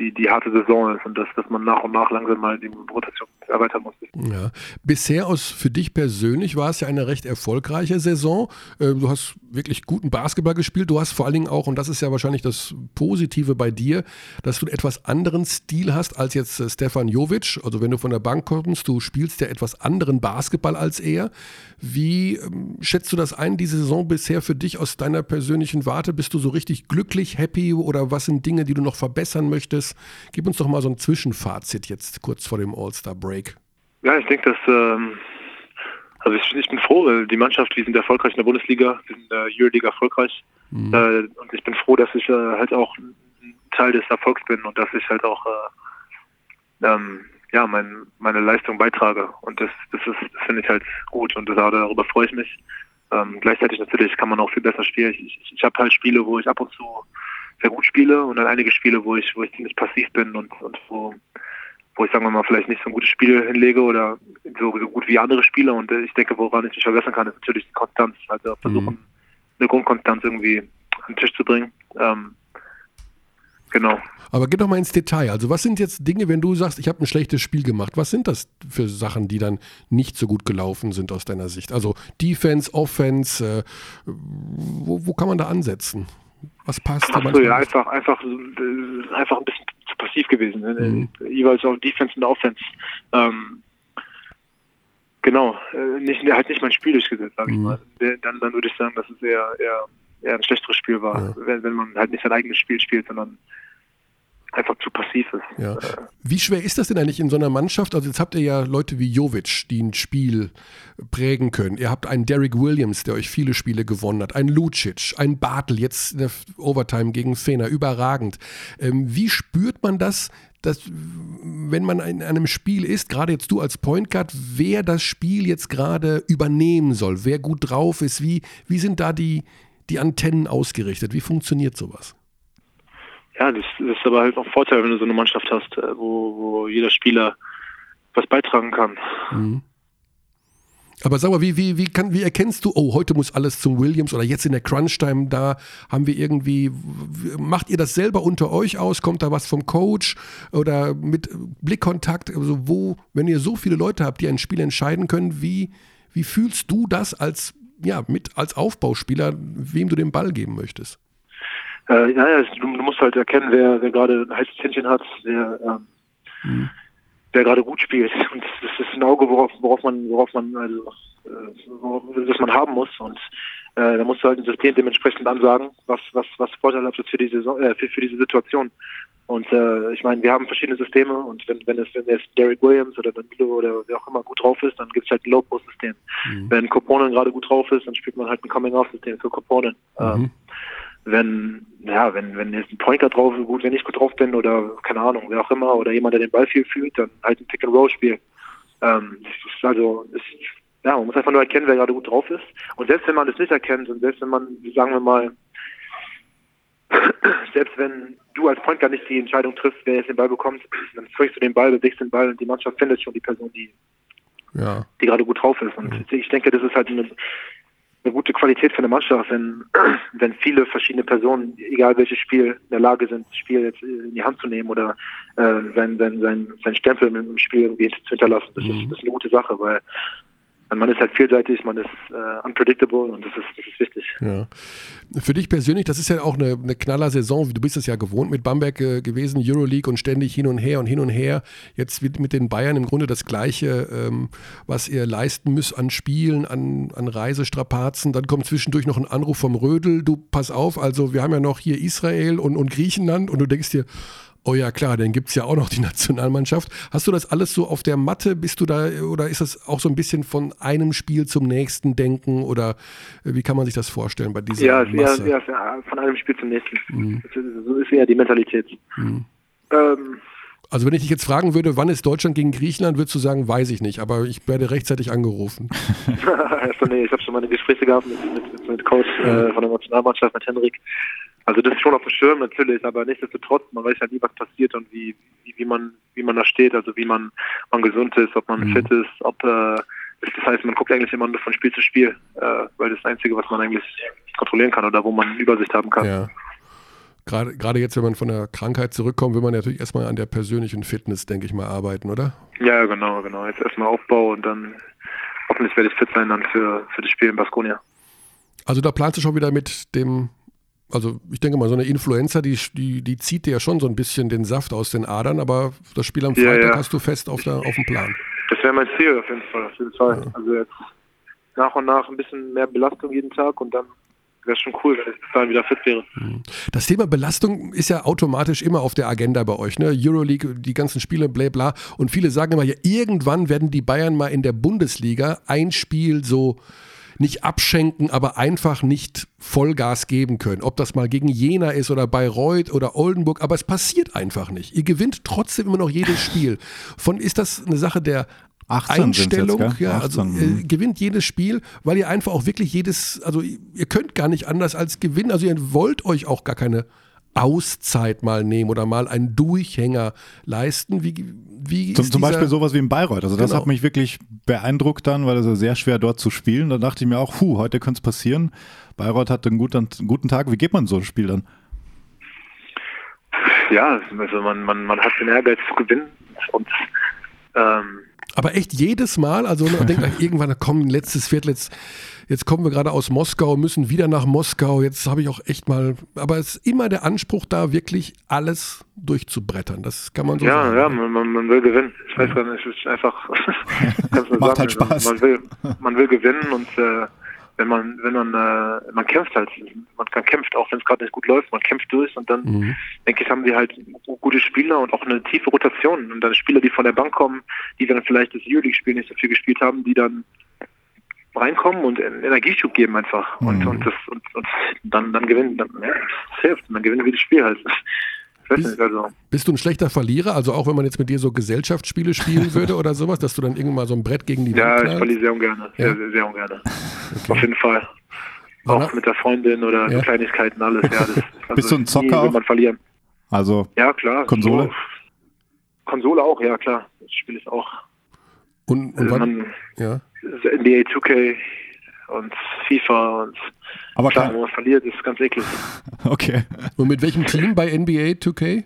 die, die harte Saison ist und dass, dass man nach und nach langsam mal die Rotation erweitern muss. Ja. Bisher aus für dich persönlich war es ja eine recht erfolgreiche Saison. Äh, du hast wirklich guten Basketball gespielt. Du hast vor allen Dingen auch, und das ist ja wahrscheinlich das Positive bei dir, dass du einen etwas anderen Stil hast als jetzt äh, Stefan Jovic. Also wenn du von der Bank kommst, du spielst ja etwas anderen Basketball als er. Wie ähm, schätzt du das ein, diese Saison bisher für dich aus deiner persönlichen Warte? Bist du so richtig glücklich, happy oder was sind Dinge, die du noch verbessern möchtest? Gib uns doch mal so ein Zwischenfazit jetzt kurz vor dem All-Star-Break. Ja, ich denke, dass ähm, also ich, ich, bin froh, weil die Mannschaft, wir sind erfolgreich in der Bundesliga, wir sind in der Euroleague erfolgreich. Mhm. Äh, und ich bin froh, dass ich äh, halt auch ein Teil des Erfolgs bin und dass ich halt auch äh, ähm, ja, mein, meine Leistung beitrage. Und das, das ist, das finde ich halt gut und das, darüber freue ich mich. Ähm, gleichzeitig natürlich kann man auch viel besser spielen. Ich, ich, ich habe halt Spiele, wo ich ab und zu sehr gut spiele und dann einige Spiele, wo ich, wo ich ziemlich passiv bin und, und wo, wo ich sagen wir mal vielleicht nicht so ein gutes Spiel hinlege oder so, gut wie andere Spieler. Und ich denke, woran ich mich verbessern kann, ist natürlich die Konstanz. Also versuchen, mhm. eine Grundkonstanz irgendwie an den Tisch zu bringen. Ähm, Genau. Aber geh doch mal ins Detail. Also was sind jetzt Dinge, wenn du sagst, ich habe ein schlechtes Spiel gemacht, was sind das für Sachen, die dann nicht so gut gelaufen sind aus deiner Sicht? Also Defense, Offense, äh, wo, wo, kann man da ansetzen? Was passt da so, ja, einfach, einfach, äh, einfach ein bisschen zu passiv gewesen. Ne? Mhm. Jeweils auch Defense und Offense. Ähm, genau, äh, nicht, halt nicht mein Spiel durchgesetzt, sag ich mhm. mal. Dann, dann würde ich sagen, dass es eher, eher, eher ein schlechteres Spiel war, ja. wenn, wenn man halt nicht sein eigenes Spiel spielt, sondern einfach zu passiv ist. Ja. Wie schwer ist das denn eigentlich in so einer Mannschaft? Also jetzt habt ihr ja Leute wie Jovic, die ein Spiel prägen können. Ihr habt einen Derek Williams, der euch viele Spiele gewonnen hat, einen Lucic, einen Bartel, jetzt in der Overtime gegen Fener, überragend. Ähm, wie spürt man das, dass, wenn man in einem Spiel ist, gerade jetzt du als Point Guard, wer das Spiel jetzt gerade übernehmen soll, wer gut drauf ist, wie, wie sind da die, die Antennen ausgerichtet? Wie funktioniert sowas? Ja, das, das ist aber halt auch ein Vorteil, wenn du so eine Mannschaft hast, äh, wo, wo jeder Spieler was beitragen kann. Mhm. Aber sag mal, wie, wie, wie, kann, wie erkennst du, oh, heute muss alles zum Williams oder jetzt in der Crunch-Time, da haben wir irgendwie, macht ihr das selber unter euch aus? Kommt da was vom Coach oder mit Blickkontakt? Also wo, wenn ihr so viele Leute habt, die ein Spiel entscheiden können, wie, wie fühlst du das als, ja, mit, als Aufbauspieler, wem du den Ball geben möchtest? Äh, ja, ja, du, du, musst halt erkennen, wer, wer gerade ein heißes Händchen hat, wer, ähm, mhm. wer gerade gut spielt. [LAUGHS] Und das ist ein Auge, worauf, worauf man, worauf man, also, äh, worauf, das man haben muss. Und Äh, da musst du halt ein System dementsprechend ansagen, was, was, was vorteilhaft ist für die Saison, äh, für, für diese Situation. Und äh, ich meine, wir haben verschiedene Systeme und wenn, wenn es wenn jetzt Derek Williams oder Danilo oder wer auch immer gut drauf ist, dann gibt es halt ein Low-Post-System. Mhm. Wenn Koponen gerade gut drauf ist, dann spielt man halt ein Coming-Off-System für Koponen. Mhm. Wenn, ja, wenn, wenn jetzt ein Pointer drauf ist, gut, wenn ich gut drauf bin oder keine Ahnung, wer auch immer, oder jemand, der den Ball viel fühlt, dann halt ein Pick-and-Roll-Spiel. Ähm, also, ist, ja, man muss einfach nur erkennen, wer gerade gut drauf ist. Und selbst wenn man das nicht erkennt und selbst wenn man, sagen wir mal, [CLEARS THROAT] selbst wenn du als Point gar nicht die Entscheidung triffst, wer jetzt den Ball bekommt, [CLEARS THROAT] dann zwingst du den Ball, bewegst den Ball und die Mannschaft findet schon die Person, die, ja. die gerade gut drauf ist. Und mhm. ich denke, das ist halt eine, eine gute Qualität für eine Mannschaft, wenn, [CLEARS THROAT] wenn viele verschiedene Personen, egal welches Spiel, in der Lage sind, das Spiel jetzt in die Hand zu nehmen oder äh, sein, sein, sein, sein Stempel im Spiel irgendwie zu hinterlassen. Das, mhm. ist, das ist eine gute Sache, weil man ist halt vielseitig, man ist äh, unpredictable und das ist, das ist wichtig. Ja. Für dich persönlich, das ist ja auch eine, eine knaller Saison, du bist es ja gewohnt mit Bamberg äh, gewesen, Euroleague und ständig hin und her und hin und her. Jetzt wird mit den Bayern im Grunde das Gleiche, ähm, was ihr leisten müsst an Spielen, an, an Reisestrapazen. Dann kommt zwischendurch noch ein Anruf vom Rödel, du pass auf, also wir haben ja noch hier Israel und, und Griechenland und du denkst dir, Oh ja, klar, dann gibt es ja auch noch die [LAUGHS] Nationalmannschaft. Hast du das alles so auf der Matte? Bist du da oder ist das auch so ein bisschen von einem Spiel zum nächsten denken oder äh, wie kann man sich das vorstellen bei dieser ja, Masse? Ja, ja, von einem Spiel zum nächsten. Mhm. So ist eher die Mentalität. Mhm. Ähm, also wenn ich dich jetzt fragen würde, wann ist Deutschland gegen Griechenland, würdest du sagen, weiß ich nicht, aber ich werde rechtzeitig angerufen. [LAUGHS] [LAUGHS] also, nee, ich habe schon meine Gespräche gehabt mit, mit, mit Coach äh, von der Nationalmannschaft, mit Henrik. Also das ist schon auf dem Schirm natürlich, aber nichtsdestotrotz, man weiß ja nie, was passiert und wie, wie, wie man wie man da steht, also wie man, man gesund ist, ob man mhm. fit ist, ob äh, das heißt, man guckt eigentlich immer nur von Spiel zu Spiel, äh, weil das, das Einzige, was man eigentlich kontrollieren kann oder wo man Übersicht haben kann. Ja. Gerade, gerade jetzt, wenn man von der Krankheit zurückkommt, will man natürlich erstmal an der persönlichen Fitness, denke ich mal, arbeiten, oder? Ja, genau, genau. Jetzt erstmal Aufbau und dann hoffentlich werde ich fit sein dann für, für das Spiel in Baskonia. Also da planst du schon wieder mit dem also ich denke mal, so eine Influenza, die, die, die zieht dir ja schon so ein bisschen den Saft aus den Adern, aber das Spiel am Freitag ja, ja. hast du fest auf, der, auf dem Plan. Das wäre mein Ziel auf jeden Fall. Auf jeden Fall. Ja. Also jetzt nach und nach ein bisschen mehr Belastung jeden Tag und dann wäre schon cool, wenn ich dahin wieder fit wäre. Mhm. Das Thema Belastung ist ja automatisch immer auf der Agenda bei euch, ne? Euroleague, die ganzen Spiele, bla bla. Und viele sagen immer, ja, irgendwann werden die Bayern mal in der Bundesliga ein Spiel so nicht abschenken, aber einfach nicht Vollgas geben können. Ob das mal gegen Jena ist oder Bayreuth oder Oldenburg, aber es passiert einfach nicht. Ihr gewinnt trotzdem immer noch jedes Spiel. Von ist das eine Sache der Einstellung, jetzt, ja, 18, also äh, mhm. gewinnt jedes Spiel, weil ihr einfach auch wirklich jedes, also ihr könnt gar nicht anders als gewinnen. Also ihr wollt euch auch gar keine Auszeit mal nehmen oder mal einen Durchhänger leisten? Wie, wie zum, zum Beispiel sowas wie in Bayreuth. Also das genau. hat mich wirklich beeindruckt dann, weil es ja sehr schwer dort zu spielen. Da dachte ich mir auch, puh, heute könnte es passieren. Bayreuth hatte einen guten, einen guten Tag. Wie geht man so ein Spiel dann? Ja, also man, man, man hat den Ehrgeiz zu gewinnen und ähm, aber echt jedes Mal, also man denkt [LAUGHS] irgendwann, komm, letztes Viertel, jetzt, jetzt kommen wir gerade aus Moskau, müssen wieder nach Moskau, jetzt habe ich auch echt mal, aber es ist immer der Anspruch da, wirklich alles durchzubrettern. Das kann man so ja, sagen. Ja, man, man, man will gewinnen. Ich weiß gar nicht, es ist einfach, [LAUGHS] Macht sagen, halt Spaß. Man will, man will gewinnen und äh, wenn man, wenn man, äh, man kämpft halt, man kann kämpft, auch wenn es gerade nicht gut läuft, man kämpft durch und dann, mhm. denke ich, haben wir halt gute Spieler und auch eine tiefe Rotation und dann Spieler, die von der Bank kommen, die dann vielleicht das Euroleague-Spiel nicht so viel gespielt haben, die dann reinkommen und Energieschub geben einfach mhm. und, und das und, und dann dann gewinnen, dann ja, das hilft, dann gewinnen wir das Spiel halt. Bist, also. bist, du ein schlechter Verlierer? Also auch wenn man jetzt mit dir so Gesellschaftsspiele spielen [LAUGHS] würde oder sowas, dass du dann irgendwann mal so ein Brett gegen die ja, Wand Ja, ich verliere sehr ungern. Ja? Sehr, sehr, sehr ungern. Okay. Auf jeden Fall. Auch Na? mit der Freundin oder ja. Kleinigkeiten, alles. Ja, das, [LAUGHS] also bist du ein Zocker? Will man verlieren. Also ja, klar. Konsole? So, Konsole auch, ja klar. Das spiele ich auch. Und, und also man, ja. NBA 2K und FIFA und aber klar, wenn man verliert, ist ganz eklig. [LAUGHS] Okay. Und mit welchem Team bei NBA 2K?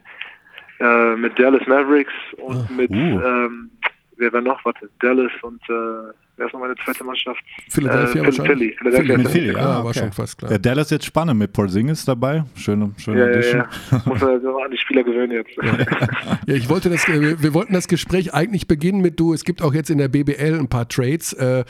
Äh, mit Dallas Mavericks und ah, mit, uh. ähm, wer war noch? Warte, Dallas und äh, wer ist noch meine zweite Mannschaft? Philadelphia äh, wahrscheinlich. Philly. Philadelphia. Mit Philly, Ja, ah, war okay. schon fast klar. Ja, Dallas jetzt spannend mit Porzingis dabei. Schöne, schöne Ja, ja, Edition. ja. [LAUGHS] Muss man also an die Spieler gewöhnen jetzt. Ja, ich wollte das, äh, wir wollten das Gespräch eigentlich beginnen mit du, es gibt auch jetzt in der BBL ein paar Trades. Äh,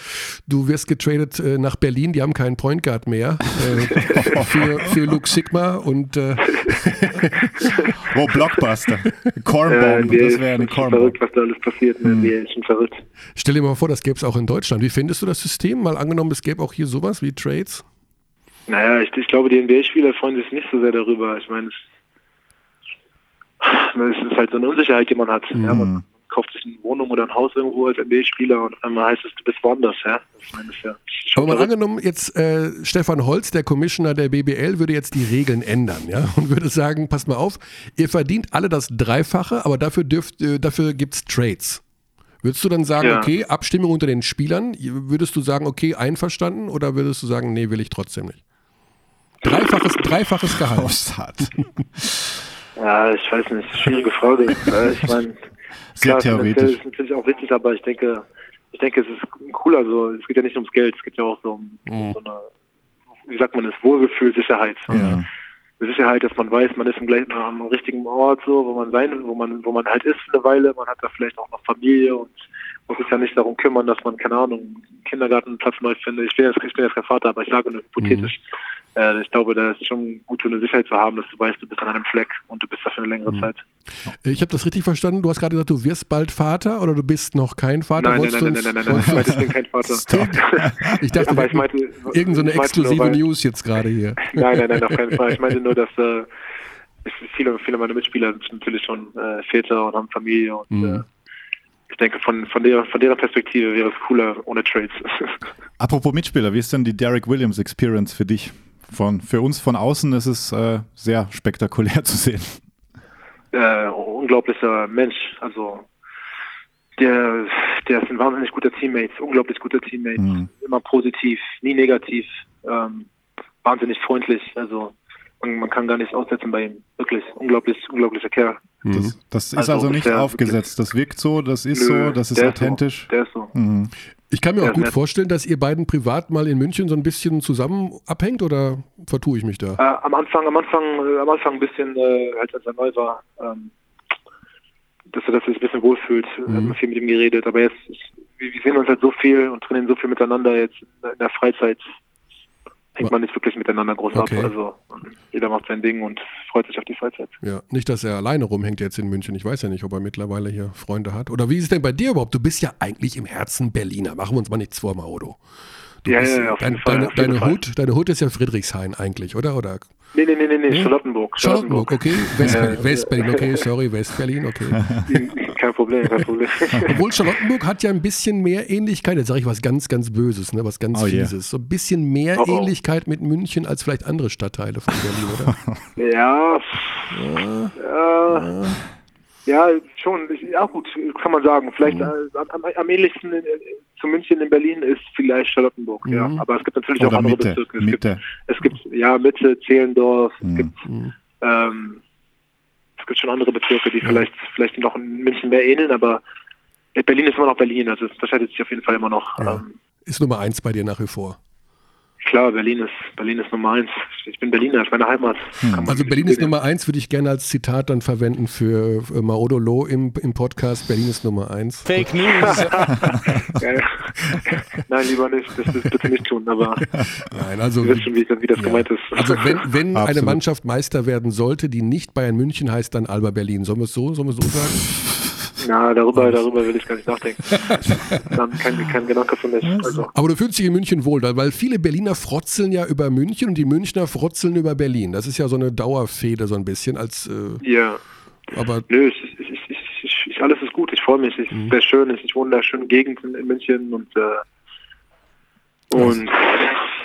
Du wirst getradet äh, nach Berlin, die haben keinen Point Guard mehr. [LAUGHS] Für, für Luke Sigma und äh, [LAUGHS] Oh, Blockbuster. Äh, Cornbomb, NBA das wäre eine Cornbomb. verrückt, was da alles passiert. Hm. in der NBA ist schon verrückt. stell dir mal vor, das gäbe es auch in Deutschland. Wie findest du das System? Mal angenommen, es gäbe auch hier sowas wie Trades? Naja, ich, ich glaube, die NBA-Spieler freuen sich nicht so sehr darüber. Ich meine, es, es ist halt so eine Unsicherheit, die man hat. Ja, Mhm. man kauft sich eine Wohnung oder ein Haus irgendwo als NBA-Spieler und auf einmal heißt es, du bist woanders. Ja? Ich meine, das ist ja Aber mal angenommen, jetzt äh, Stefan Holz, der Commissioner der BBL, würde jetzt die Regeln ändern, ja, und würde sagen, passt mal auf, ihr verdient alle das Dreifache, aber dafür dürft, äh, dafür gibt's Trades. Würdest du dann sagen, Ja. okay, Abstimmung unter den Spielern, würdest du sagen, okay, einverstanden, oder würdest du sagen, nee, will ich trotzdem nicht? Dreifaches, dreifaches Gehalt. [LAUGHS] Ja, ich weiß nicht, schwierige Frage. [LAUGHS] Ich meine, Sehr klar, theoretisch. ist natürlich auch wichtig, aber ich denke, ich denke, es ist cool. Also es geht ja nicht ums Geld, es geht ja auch so um Mhm. so eine, wie sagt man das, Wohlgefühl, Sicherheit. Ja. Sicherheit, dass man weiß, man ist im gleichen am richtigen Ort, so, wo man sein, wo man, wo man halt ist eine Weile, man hat da vielleicht auch noch Familie und muss sich ja nicht darum kümmern, dass man, keine Ahnung, einen Kindergartenplatz neu findet. Ich bin jetzt, ich bin jetzt kein Vater, aber ich sage nur hypothetisch. Äh, ich glaube, da ist schon gut, so eine Sicherheit zu haben, dass du weißt, du bist an einem Fleck und du bist da für eine längere Zeit. Ich habe das richtig verstanden, du hast gerade gesagt, du wirst bald Vater oder du bist noch kein Vater? Nein, nein, nein, nein, uns- nein, [LAUGHS] nein, nein, ich bin kein Vater. Ich dachte, Aber ich meinte, irgend so nur, exklusive weil- News jetzt gerade hier. [LAUGHS] Nein, nein, nein, auf keinen Fall. Ich meinte nur, dass äh, es viele, viele meiner Mitspieler sind natürlich schon äh, Väter und haben Familie und Mhm. Ich denke, von, von, der, von deren Perspektive wäre es cooler ohne Trades. [LAUGHS] Apropos Mitspieler, wie ist denn die Derek Williams Experience für dich? Von, für uns von außen ist es äh, sehr spektakulär [LAUGHS] zu sehen. äh, unglaublicher Mensch. Also der, der ist ein wahnsinnig guter Teammate, unglaublich guter Teammate, Mhm. immer positiv, nie negativ, ähm, wahnsinnig freundlich. Also man, man kann gar nichts aussetzen bei ihm. Wirklich unglaublich, unglaublicher Kerl. Das, das ist Also also nicht bisher aufgesetzt. Das wirkt so, das ist Nö, so, das ist der authentisch. So, der ist so. Mhm. Ich kann mir Ja, auch gut vorstellen, dass ihr beiden privat mal in München so ein bisschen zusammen abhängt oder vertue ich mich da? Äh, am Anfang, am Anfang, äh, am Anfang ein bisschen, äh, als als er neu war, ähm, dass er, sich ein bisschen wohlfühlt, mhm. hat man viel mit ihm geredet. Aber jetzt, ich, wir, wir sehen uns halt so viel und trainieren so viel miteinander jetzt in der Freizeit. Hängt man nicht wirklich miteinander groß Okay. ab. Also jeder macht sein Ding und freut sich auf die Freizeit. Ja, nicht, dass er alleine rumhängt jetzt in München. Ich weiß ja nicht, ob er mittlerweile hier Freunde hat. Oder wie ist es denn bei dir überhaupt? Du bist ja eigentlich im Herzen Berliner. Machen wir uns mal nichts vor, Maodo. Du Ja, bist, ja, ja, auf dein, jeden Fall, deine, auf jeden deine, Fall. Hut, deine Hut ist ja Friedrichshain eigentlich, oder? oder? Nee, nee, nee, nee, nee, Charlottenburg. Charlottenburg, okay. Westberlin, Ja. Westberlin, okay, sorry, Westberlin, okay. [LAUGHS] kein Problem, kein Problem. [LAUGHS] Obwohl Charlottenburg hat ja ein bisschen mehr Ähnlichkeit, jetzt sage ich was ganz, ganz Böses, ne, was ganz Oh yeah. Fieses. So ein bisschen mehr Oh, oh. Ähnlichkeit mit München als vielleicht andere Stadtteile von Berlin, oder? [LAUGHS] Ja, ja, ja, schon. Ja, gut, kann man sagen. Vielleicht Mhm. äh, am, am ähnlichsten in, zu München in Berlin ist vielleicht Charlottenburg, ja. Mhm. Aber es gibt natürlich auch Oder andere Mitte. Bezirke. Es Mitte. gibt, es gibt, ja, Mitte, Zehlendorf, Mhm. es gibt, Mhm. ähm, es gibt schon andere Bezirke, die vielleicht, vielleicht noch in München mehr ähneln, aber Berlin ist immer noch Berlin, also es unterscheidet sich auf jeden Fall immer noch. Ja. Ähm, Ist Nummer eins bei dir nach wie vor. Klar, Berlin ist, Berlin ist Nummer eins. Ich bin Berliner, das ist meine Heimat. Man Also Berlin ist. Nummer eins, würde ich gerne als Zitat dann verwenden für äh, Maodo Loh im, im Podcast. Berlin ist Nummer eins. Fake News. [LAUGHS] Nein, lieber nicht. Das, das bitte nicht tun, aber Nein, also, du weißt schon, wie, das- wie das ja. gemeint ist. also wenn, wenn eine. Mannschaft Meister werden sollte, die nicht Bayern München heißt, dann Alba Berlin. Sollen wir es so, sollen wir es so sagen? Na, darüber, darüber will ich gar nicht nachdenken. [LAUGHS] Kein, kein Gedanke für mich. Also, Aber du fühlst dich in München wohl, weil viele Berliner frotzeln ja über München und die Münchner frotzeln über Berlin. Das ist ja so eine Dauerfehde so ein bisschen als, äh, ja. aber Nö, ich, ich, ich, ich, ich, ich, alles ist gut. Ich freue mich. Es ist sehr schön. Wohne in einer schönen Gegend in, in München und, äh, und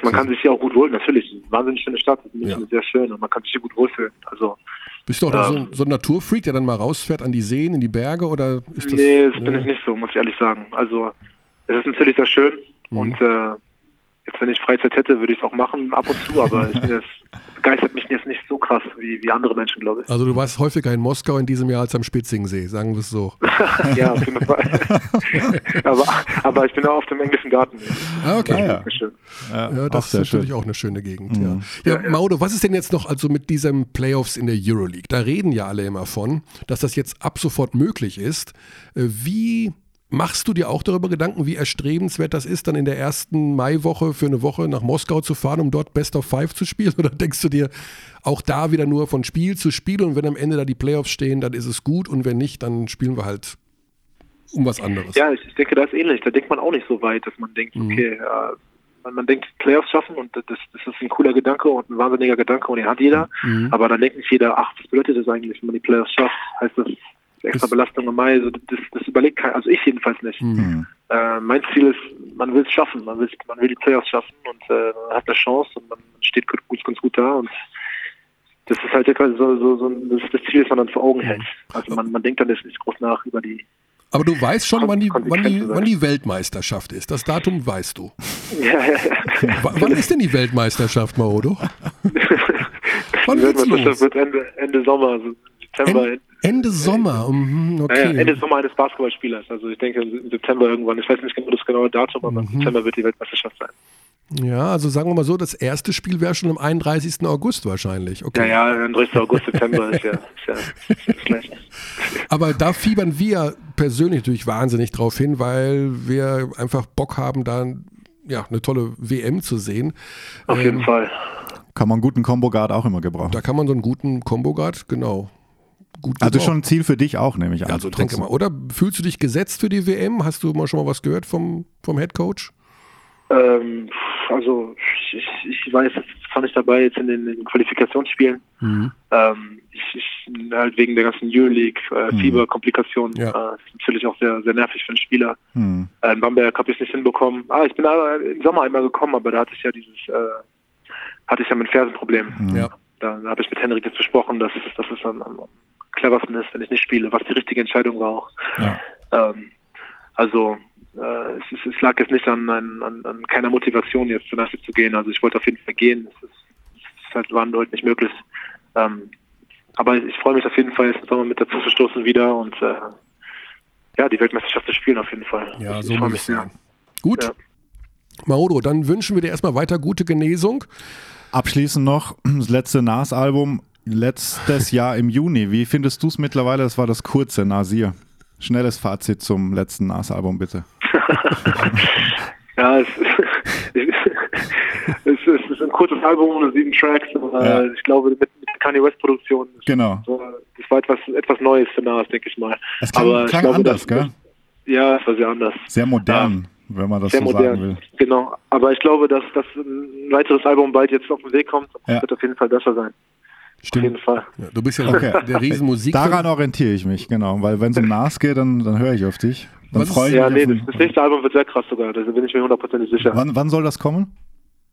man kann sich hier auch gut wohnen. Natürlich, wahnsinnig schöne Stadt. München Ja. ist sehr schön und man kann sich hier gut wohlfühlen. Also, bist du auch so, Ähm. ein- so ein Naturfreak, der dann mal rausfährt an die Seen, in die Berge oder ist das? nee, das bin Ja. ich nicht so, muss ich ehrlich sagen. Also, es ist natürlich sehr schön Mhm. und äh, jetzt, wenn ich Freizeit hätte, würde ich es auch machen ab und zu, aber ich bin [LAUGHS] jetzt, begeistert mich jetzt nicht so krass wie, wie andere Menschen, glaube ich. Also du warst häufiger in Moskau in diesem Jahr als am Spitzingsee, sagen wir es so. [LAUGHS] ja, auf jeden Fall. [LAUGHS] aber, aber ich bin auch auf dem englischen Garten. Ah, okay. ja. Schön. Ja, Ja, das ist natürlich schön. auch eine schöne Gegend. Ja. Ja, Maudo, was ist denn jetzt noch also mit diesen Playoffs in der Euroleague? Da reden ja alle immer von, dass das jetzt ab sofort möglich ist. Äh, Wie machst du dir auch darüber Gedanken, wie erstrebenswert das ist, dann in der ersten Maiwoche für eine Woche nach Moskau zu fahren, um dort Best of Five zu spielen? [LAUGHS] Oder denkst du dir auch da wieder nur von Spiel zu Spiel und wenn am Ende da die Playoffs stehen, dann ist es gut und wenn nicht, dann spielen wir halt um was anderes? Ja, ich, denke, das ist ähnlich. Da denkt man auch nicht so weit, dass man denkt, Mhm. okay, ja, man, man denkt Playoffs schaffen und das, das ist ein cooler Gedanke und ein wahnsinniger Gedanke und den hat jeder. Mhm. Aber dann denkt nicht jeder, ach, was bedeutet das eigentlich, wenn man die Playoffs schafft? Heißt das extra Belastung im Mai? Also das, das überlegt kein, also ich jedenfalls nicht. Mhm. Äh, mein Ziel ist, man will es schaffen, man will, man will die Playoffs schaffen und äh, man hat eine Chance und man steht gut, gut, ganz gut da und das ist halt etwas so, so, so das, das Ziel, das man dann vor Augen hält. Also man, man denkt dann jetzt nicht groß nach über die Aber du weißt schon, wann die, wann, die, wann die Weltmeisterschaft ist. Das Datum weißt du. [LAUGHS] ja, ja, ja. [LAUGHS] Wann ist denn die Weltmeisterschaft, Maodo? [LAUGHS] Wann Die Weltmeisterschaft wird Ende, Ende Sommer, also September. En Ende Sommer, mhm, Ja, okay. ja, Ende Sommer eines Basketballspielers. Also ich denke im September irgendwann. Ich weiß nicht genau das genaue Datum, aber Mhm. im September wird die Weltmeisterschaft sein. Ja, also sagen wir mal so, das erste Spiel wäre schon am 31. August wahrscheinlich. Ja, Okay. ja, 30. August, September ist ja, ist ja, ist ja Gleiche. [LAUGHS] Aber da fiebern wir persönlich natürlich wahnsinnig drauf hin, weil wir einfach Bock haben, da ja, eine tolle WM zu sehen. Auf jeden Ähm, Fall. Kann man einen guten Combo-Guard auch immer gebrauchen. Da kann man so einen guten Combo-Guard, genau. Gut Also gebrauchen. schon ein Ziel für dich auch, nehme ich an. Ja, also denke mal. Oder fühlst du dich gesetzt für die WM? Hast du mal schon mal was gehört vom, vom Head Coach? Ähm, also ich, ich weiß, jetzt fand ich dabei jetzt in den, in den Qualifikationsspielen. Mhm. Ähm, ich, ich halt wegen der ganzen Euroleague, äh, Fieberkomplikationen, Ja. äh, ist natürlich auch sehr, sehr nervig für einen Spieler. Hm. Äh, in Bamberg habe ich es nicht hinbekommen. Ah, ich bin aber im Sommer einmal gekommen, aber da hatte ich ja dieses, äh, hatte ich ja mit Fersenproblem. Ja. Da, da habe ich mit Henrik jetzt besprochen, dass, dass es am, am cleversten ist, wenn ich nicht spiele, was die richtige Entscheidung war auch. Ja. Ähm, also äh, es, ist, es lag jetzt nicht an, an, an, an keiner Motivation, jetzt zur Nasse zu gehen. Also ich wollte auf jeden Fall gehen. Es, ist, es ist halt, war heute nicht möglich. Ähm, aber ich freue mich auf jeden Fall, jetzt Sommer mit dazu zu stoßen wieder und äh, ja, die Weltmeisterschaft zu spielen auf jeden Fall. Ja, ich, so ich freue muss mich es sehr. sein. Gut. Ja. Maodo, dann wünschen wir dir erstmal weiter gute Genesung. Abschließend noch das letzte Nas-Album letztes Jahr im Juni. Wie findest du es mittlerweile? Das war das kurze Nasir. Schnelles Fazit zum letzten Nas-Album, bitte. [LAUGHS] Ja, es, [LAUGHS] es, ist, es ist ein kurzes Album, nur sieben Tracks. Ja. Ich glaube, mit, mit Kanye West Produktion. ist Genau. Das war etwas, etwas Neues für Nas, denke ich mal. Es klang, Aber klang glaube, anders, das- gell? Ja, es war sehr anders. Sehr modern, wenn man das Sehr so sagen modern. will. Genau. Aber ich glaube, dass, dass ein weiteres Album bald jetzt auf den Weg kommt. Das Ja. wird auf jeden Fall besser sein. Auf jeden Fall. Ja, du bist ja Okay. der Riesenmusik. Daran orientiere ich mich, genau. Weil wenn es um Nas geht, dann, dann höre ich auf dich. Dann freue ich Ja, mich. nee, auf das, das nächste Album wird sehr krass sogar. Da bin ich mir hundertprozentig sicher. wann, wann soll das kommen?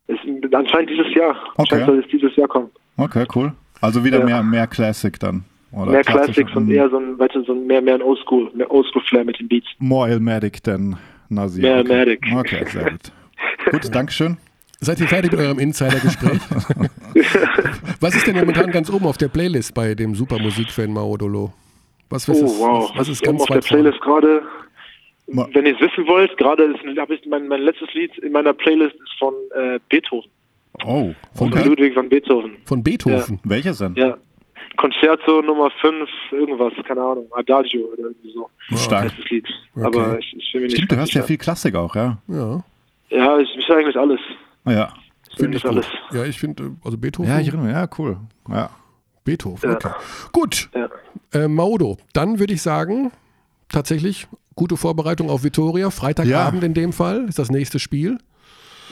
Es, anscheinend dieses Jahr. Anscheinend soll es dieses Jahr kommen. Okay, cool. Also wieder Ja. mehr, mehr Classic dann. Oder mehr Classics und eher so ein, weißt du, so ein mehr, mehr ein Oldschool, mehr Oldschool-Flair mit den Beats. More Elmatic denn Nasir. Mehr okay. Elmatic. Okay, sehr gut. Gut, [LAUGHS] Dankeschön. Seid ihr fertig mit eurem Insider-Gespräch? [LAUGHS] was ist denn momentan ganz oben auf der Playlist bei dem super Musikfan Maodolo? Was, was, Oh, ist, wow. was, was ist Oben ganz auf der? Playlist gerade. Wenn ihr es wissen wollt, gerade ist habe ich mein, mein letztes Lied in meiner Playlist ist von äh, Beethoven. Oh, Von okay. Ludwig van Beethoven. Von Beethoven. Welches denn? Ja. Concerto Nummer 5, irgendwas, keine Ahnung, Adagio oder irgendwie so. Stark. Letztes Lied. Okay. Aber ich, ich will mir nicht Stimmt, du hörst ja viel Klassik auch, ja? Ja, Ja, ich, ich höre eigentlich alles. Ja. Finde ich gut. alles. Ja, ich finde, also Beethoven. Ja, ich erinnere mich. Ja, cool. Ja. Beethoven, Ja. okay. Gut, Ja. äh, Maudo, dann würde ich sagen, tatsächlich gute Vorbereitung auf Vitoria. Freitagabend in dem Fall ist das nächste Spiel.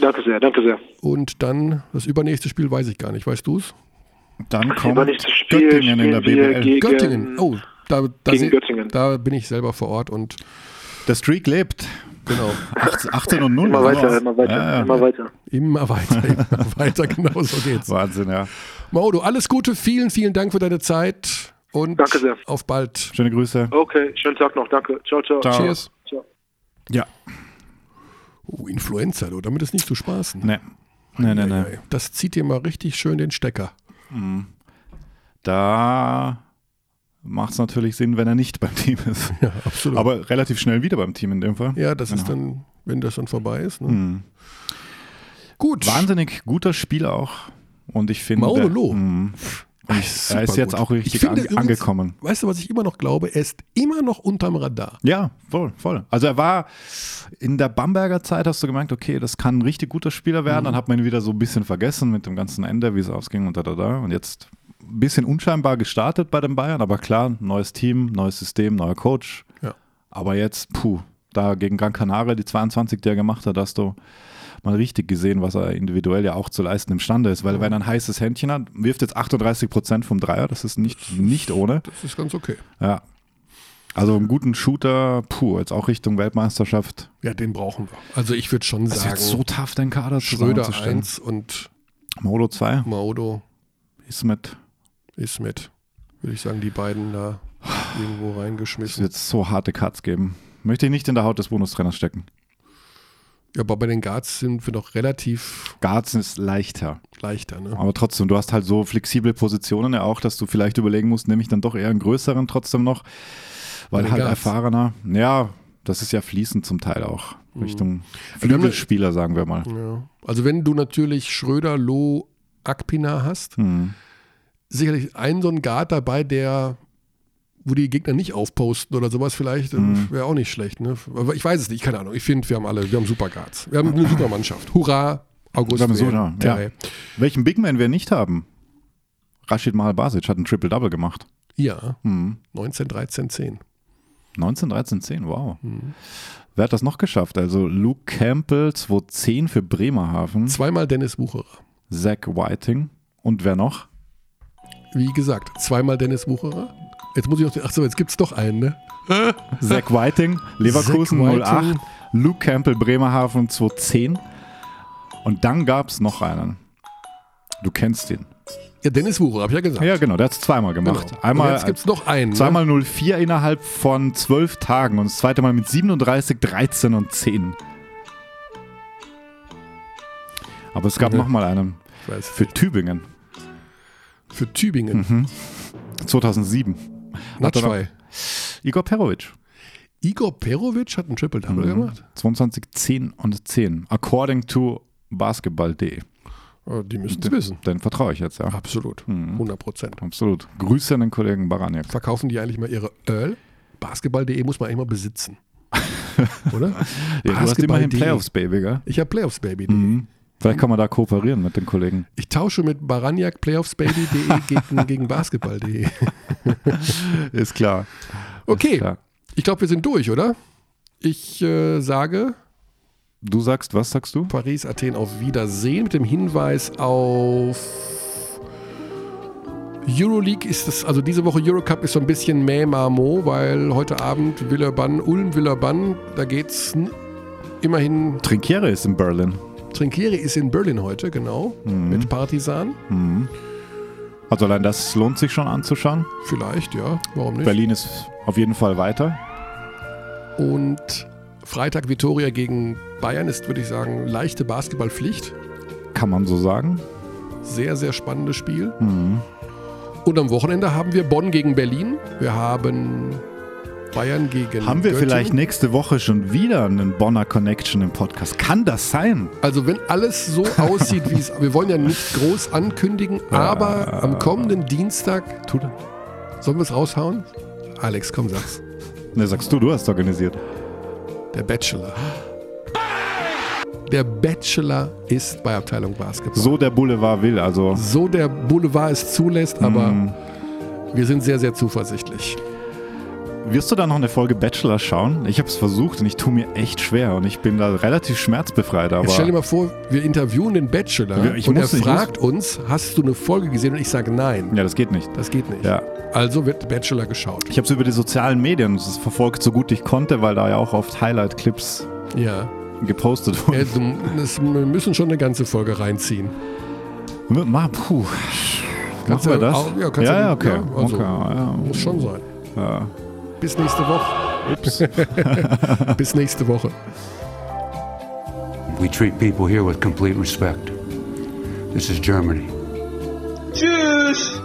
Danke sehr, danke sehr. Und dann das übernächste Spiel weiß ich gar nicht. Weißt du es? Dann kommt Spiel Göttingen in der BBL. gegen- Göttingen. Oh, da, da, gegen Göttingen. da bin ich selber vor Ort und Der Streak lebt. Genau. 18, 18 und 0. Immer oder weiter, immer weiter, Ja, ja. immer weiter. Immer weiter, [LAUGHS] immer weiter, genau so geht's. Wahnsinn, ja. Maudo, alles Gute, vielen, vielen Dank für deine Zeit und Danke sehr. auf bald. Schöne Grüße. Okay, schönen Tag noch, danke. Ciao, ciao. Ciao. Cheers. ciao. Ja. Oh, Influenza, du, damit ist nicht zu spaßen. Nee. Nee, nee, nee. Das zieht dir mal richtig schön den Stecker. Da macht es natürlich Sinn, wenn er nicht beim Team ist. [LAUGHS] Ja, absolut. Aber relativ schnell wieder beim Team in dem Fall. ja, das ist Genau. dann, wenn das dann vorbei ist. Ne? Mhm. Gut. Wahnsinnig guter Spieler auch. Und ich finde. Mauro. Und Ach, er ist jetzt gut. auch Ich richtig finde an, übrigens- angekommen. Weißt du, was ich immer noch glaube? Er ist immer noch unterm Radar. Ja, voll, voll. Also er war in der Bamberger Zeit, hast du gemerkt, okay, das kann ein richtig guter Spieler werden. Mhm. Dann hat man ihn wieder so ein bisschen vergessen mit dem ganzen Ende, wie es ausging und da, da, da. Und jetzt ein bisschen unscheinbar gestartet bei den Bayern, aber klar, neues Team, neues System, neuer Coach. Ja. Aber jetzt, puh, da gegen Gran Canaria, die 22, die er gemacht hat, hast du mal richtig gesehen, was er individuell ja auch zu leisten imstande ist. Weil wenn er ein heißes Händchen hat, wirft jetzt 38 Prozent vom Dreier, das ist nicht, nicht ohne. Das ist ganz okay. Ja. Also einen guten Shooter, puh, jetzt auch Richtung Weltmeisterschaft. Ja, den brauchen wir. Also ich würde schon Das sagen, wird so tough, den Kader Schröder zusammenzustellen. 1 und Modo 2 Maudo ist mit. Ist mit. Würde ich sagen, die beiden da irgendwo Es reingeschmissen. wird so harte Cuts geben. Möchte ich nicht in der Haut des Bundestrainers stecken. Ja, aber bei den Guards sind wir doch relativ Guards ist leichter. leichter. Ne? Aber trotzdem, du hast halt so flexible Positionen ja auch, dass du vielleicht überlegen musst, nehme ich dann doch eher einen größeren trotzdem noch. Weil halt Guards. erfahrener. Ja, das ist ja fließend zum Teil auch. Richtung Mhm. Haben- Flügelspieler, sagen wir mal. Ja. Also wenn du natürlich Schröder, Loh, Akpina hast, Hm. Sicherlich einen so einen Guard dabei, der wo die Gegner nicht aufposten oder sowas vielleicht, Mhm. wäre auch nicht schlecht. Ne? Aber ich weiß es nicht, keine Ahnung. Ich finde, wir haben alle, wir haben super Guards. Wir haben eine super Mannschaft. Hurra, August. Wir haben so, ja. Welchen Big Man wir nicht haben? Rashid Mahal Basic hat ein Triple-Double gemacht. Ja, Hm. 19, 13, 10. 19, 13, 10, wow. Mhm. Wer hat das noch geschafft? Also Luke Campbell, 210 für Bremerhaven, Zweimal Dennis Wucherer. Zach Whiting und wer noch? Wie gesagt, zweimal Dennis Wucherer. Jetzt muss ich noch, achso, jetzt gibt es doch einen, ne? Zach Whiting, Leverkusen Zach 08, Whiting. Luke Campbell, Bremerhaven 210 und dann gab es noch einen. Du kennst ihn. Ja, Dennis Wucherer, habe ich ja gesagt. Ja, genau, der hat es zweimal gemacht. Genau. Einmal, Und jetzt gibt es noch einen. Ne? zweimal 04 innerhalb von 12 Tagen und das zweite Mal mit 37, 13 und 10. Aber es gab Mhm. noch mal einen für Tübingen, für Tübingen. Mhm. 2007. Not zwei. Igor Perovic. Igor Perovic hat ein Triple-Double Mhm. gemacht. 22, 10 und 10. According to basketball.de. Oh, die müssen es wissen. Den vertraue ich jetzt, ja. Absolut. Mhm. 100 Prozent. Absolut. Grüße an den Kollegen Baraniak. Verkaufen die eigentlich mal ihre Earl? Basketball.de muss man eigentlich mal besitzen. [LAUGHS] Oder? Ja, du hast immerhin Playoffs, Baby, gell? Ich habe Playoffs Baby. Mhm. Vielleicht kann man da kooperieren mit den Kollegen. Ich tausche mit Baraniak Playoffsbaby.de [LAUGHS] gegen, gegen Basketball.de. [LAUGHS] Ist klar. Okay, Ist klar. ich glaube, wir sind durch, oder? Ich äh, sage Du sagst, was sagst du? Paris, Athen auf Wiedersehen mit dem Hinweis auf Euroleague ist es, also diese Woche Eurocup ist so ein bisschen Mäh-Marmo, weil heute Abend Villeurbanne, Ulm, Villeurbanne, da geht's immerhin, Trinkiere ist in Berlin. Trinkieri ist in Berlin heute, genau, Mhm. mit Partisan, Mhm. Also allein das lohnt sich schon anzuschauen. vielleicht, ja, warum nicht? Berlin ist auf jeden Fall weiter. Und Freitag Vitoria gegen Bayern ist, würde ich sagen, leichte Basketballpflicht. Kann man so sagen. Sehr, sehr spannendes Spiel. Mhm. Und am Wochenende haben wir Bonn gegen Berlin. Wir haben Bayern gegen Haben wir Göttingen. vielleicht nächste Woche schon wieder einen Bonner Connection im Podcast? Kann das sein? Also wenn alles so [LAUGHS] aussieht, wie es... Wir wollen ja nicht groß ankündigen, aber am kommenden Dienstag... Tut er. Sollen wir es raushauen? Alex, komm, sag's. Ne, sagst du, du hast organisiert. Der Bachelor. Der Bachelor ist bei Abteilung Basketball. So der Boulevard will, also. so der Boulevard es zulässt, aber Mhm. wir sind sehr, sehr zuversichtlich. Wirst du da noch eine Folge Bachelor schauen? Ich habe es versucht und ich tue mir echt schwer und ich bin da relativ schmerzbefreit, aber Jetzt stell dir mal vor, wir interviewen den Bachelor Ja, und muss- er fragt uns, hast du eine Folge gesehen? Und ich sage nein, ja, das geht nicht. das geht nicht. Ja, Also wird Bachelor geschaut. ich habe es über die sozialen Medien verfolgt, so gut ich konnte, weil da ja auch oft Highlight-Clips Ja. gepostet ja wurden. du, das, wir müssen schon eine ganze Folge reinziehen. Ma, puh. Kannst Machen wir du das? auch- ja, kannst ja, ja, okay. ja, also- okay ja, Muss schon sein. ja. Bis nächste Woche. Ups. [LAUGHS] Bis nächste Woche. We treat people here with complete respect. This is Germany. Tschüss.